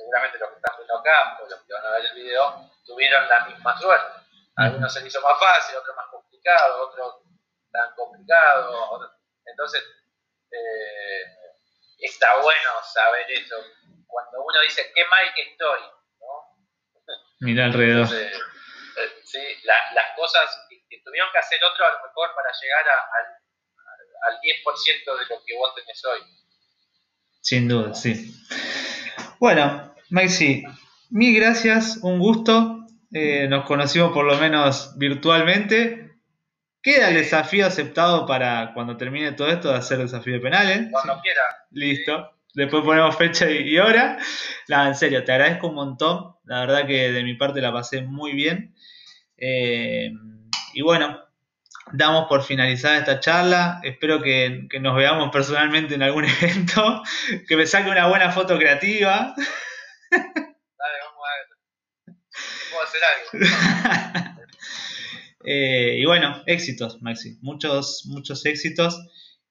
seguramente los que están viendo acá, o los que van a ver el video, tuvieron la misma suerte. algunos se les hizo más fácil, otros más complicado, otros tan complicado. Entonces, eh, está bueno saber eso. Cuando uno dice, qué mal que estoy, ¿no? Mira alrededor. Eh, sí, las cosas que, tuvieron que hacer otros a lo mejor para llegar a, al 10% de lo que vos tenés hoy. Sin duda, sí. Bueno, Maxi, mil gracias, un gusto. Eh, nos conocimos por lo menos virtualmente. Queda el desafío aceptado para cuando termine todo esto de hacer desafío de penales. Cuando quiera. Listo. Después ponemos fecha y, hora. Nada, en serio, te agradezco un montón. La verdad que de mi parte la pasé muy bien. Eh, y bueno, damos por finalizada esta charla. Espero que, nos veamos personalmente en algún evento. Que me saque una buena foto creativa. Dale, vamos a ver. Puedo hacer algo. Eh, y bueno, éxitos, Maxi. Muchos, muchos éxitos.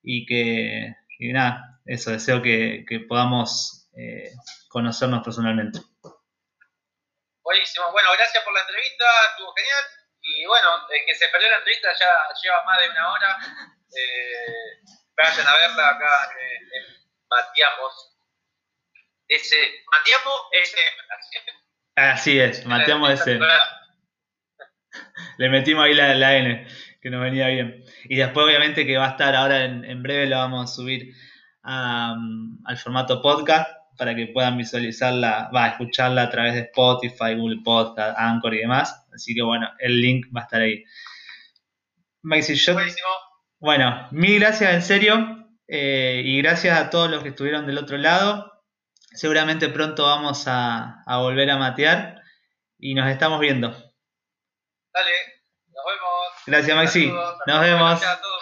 Y que, y nada, eso, deseo que, podamos eh, conocernos personalmente. Buenísimo. Bueno, gracias por la entrevista. Estuvo genial. Y bueno, el que se perdió la entrevista ya lleva más de una hora. Eh, vayan a verla acá en, en. Ese, Matiamo ese. Así es, Matiamo ese. Le metimos ahí la, la, N, que nos venía bien. Y después, obviamente, que va a estar ahora en, en breve, lo vamos a subir al formato podcast para que puedan visualizarla, va a escucharla a través de Spotify, Google Podcast, Anchor y demás. Así que bueno, el link va a estar ahí. Maxi, yo, bueno, mil gracias en serio eh, y gracias a todos los que estuvieron del otro lado. Seguramente pronto vamos a, volver a matear y nos estamos viendo. Dale, nos vemos. Gracias Maxi, nos vemos. Gracias a todos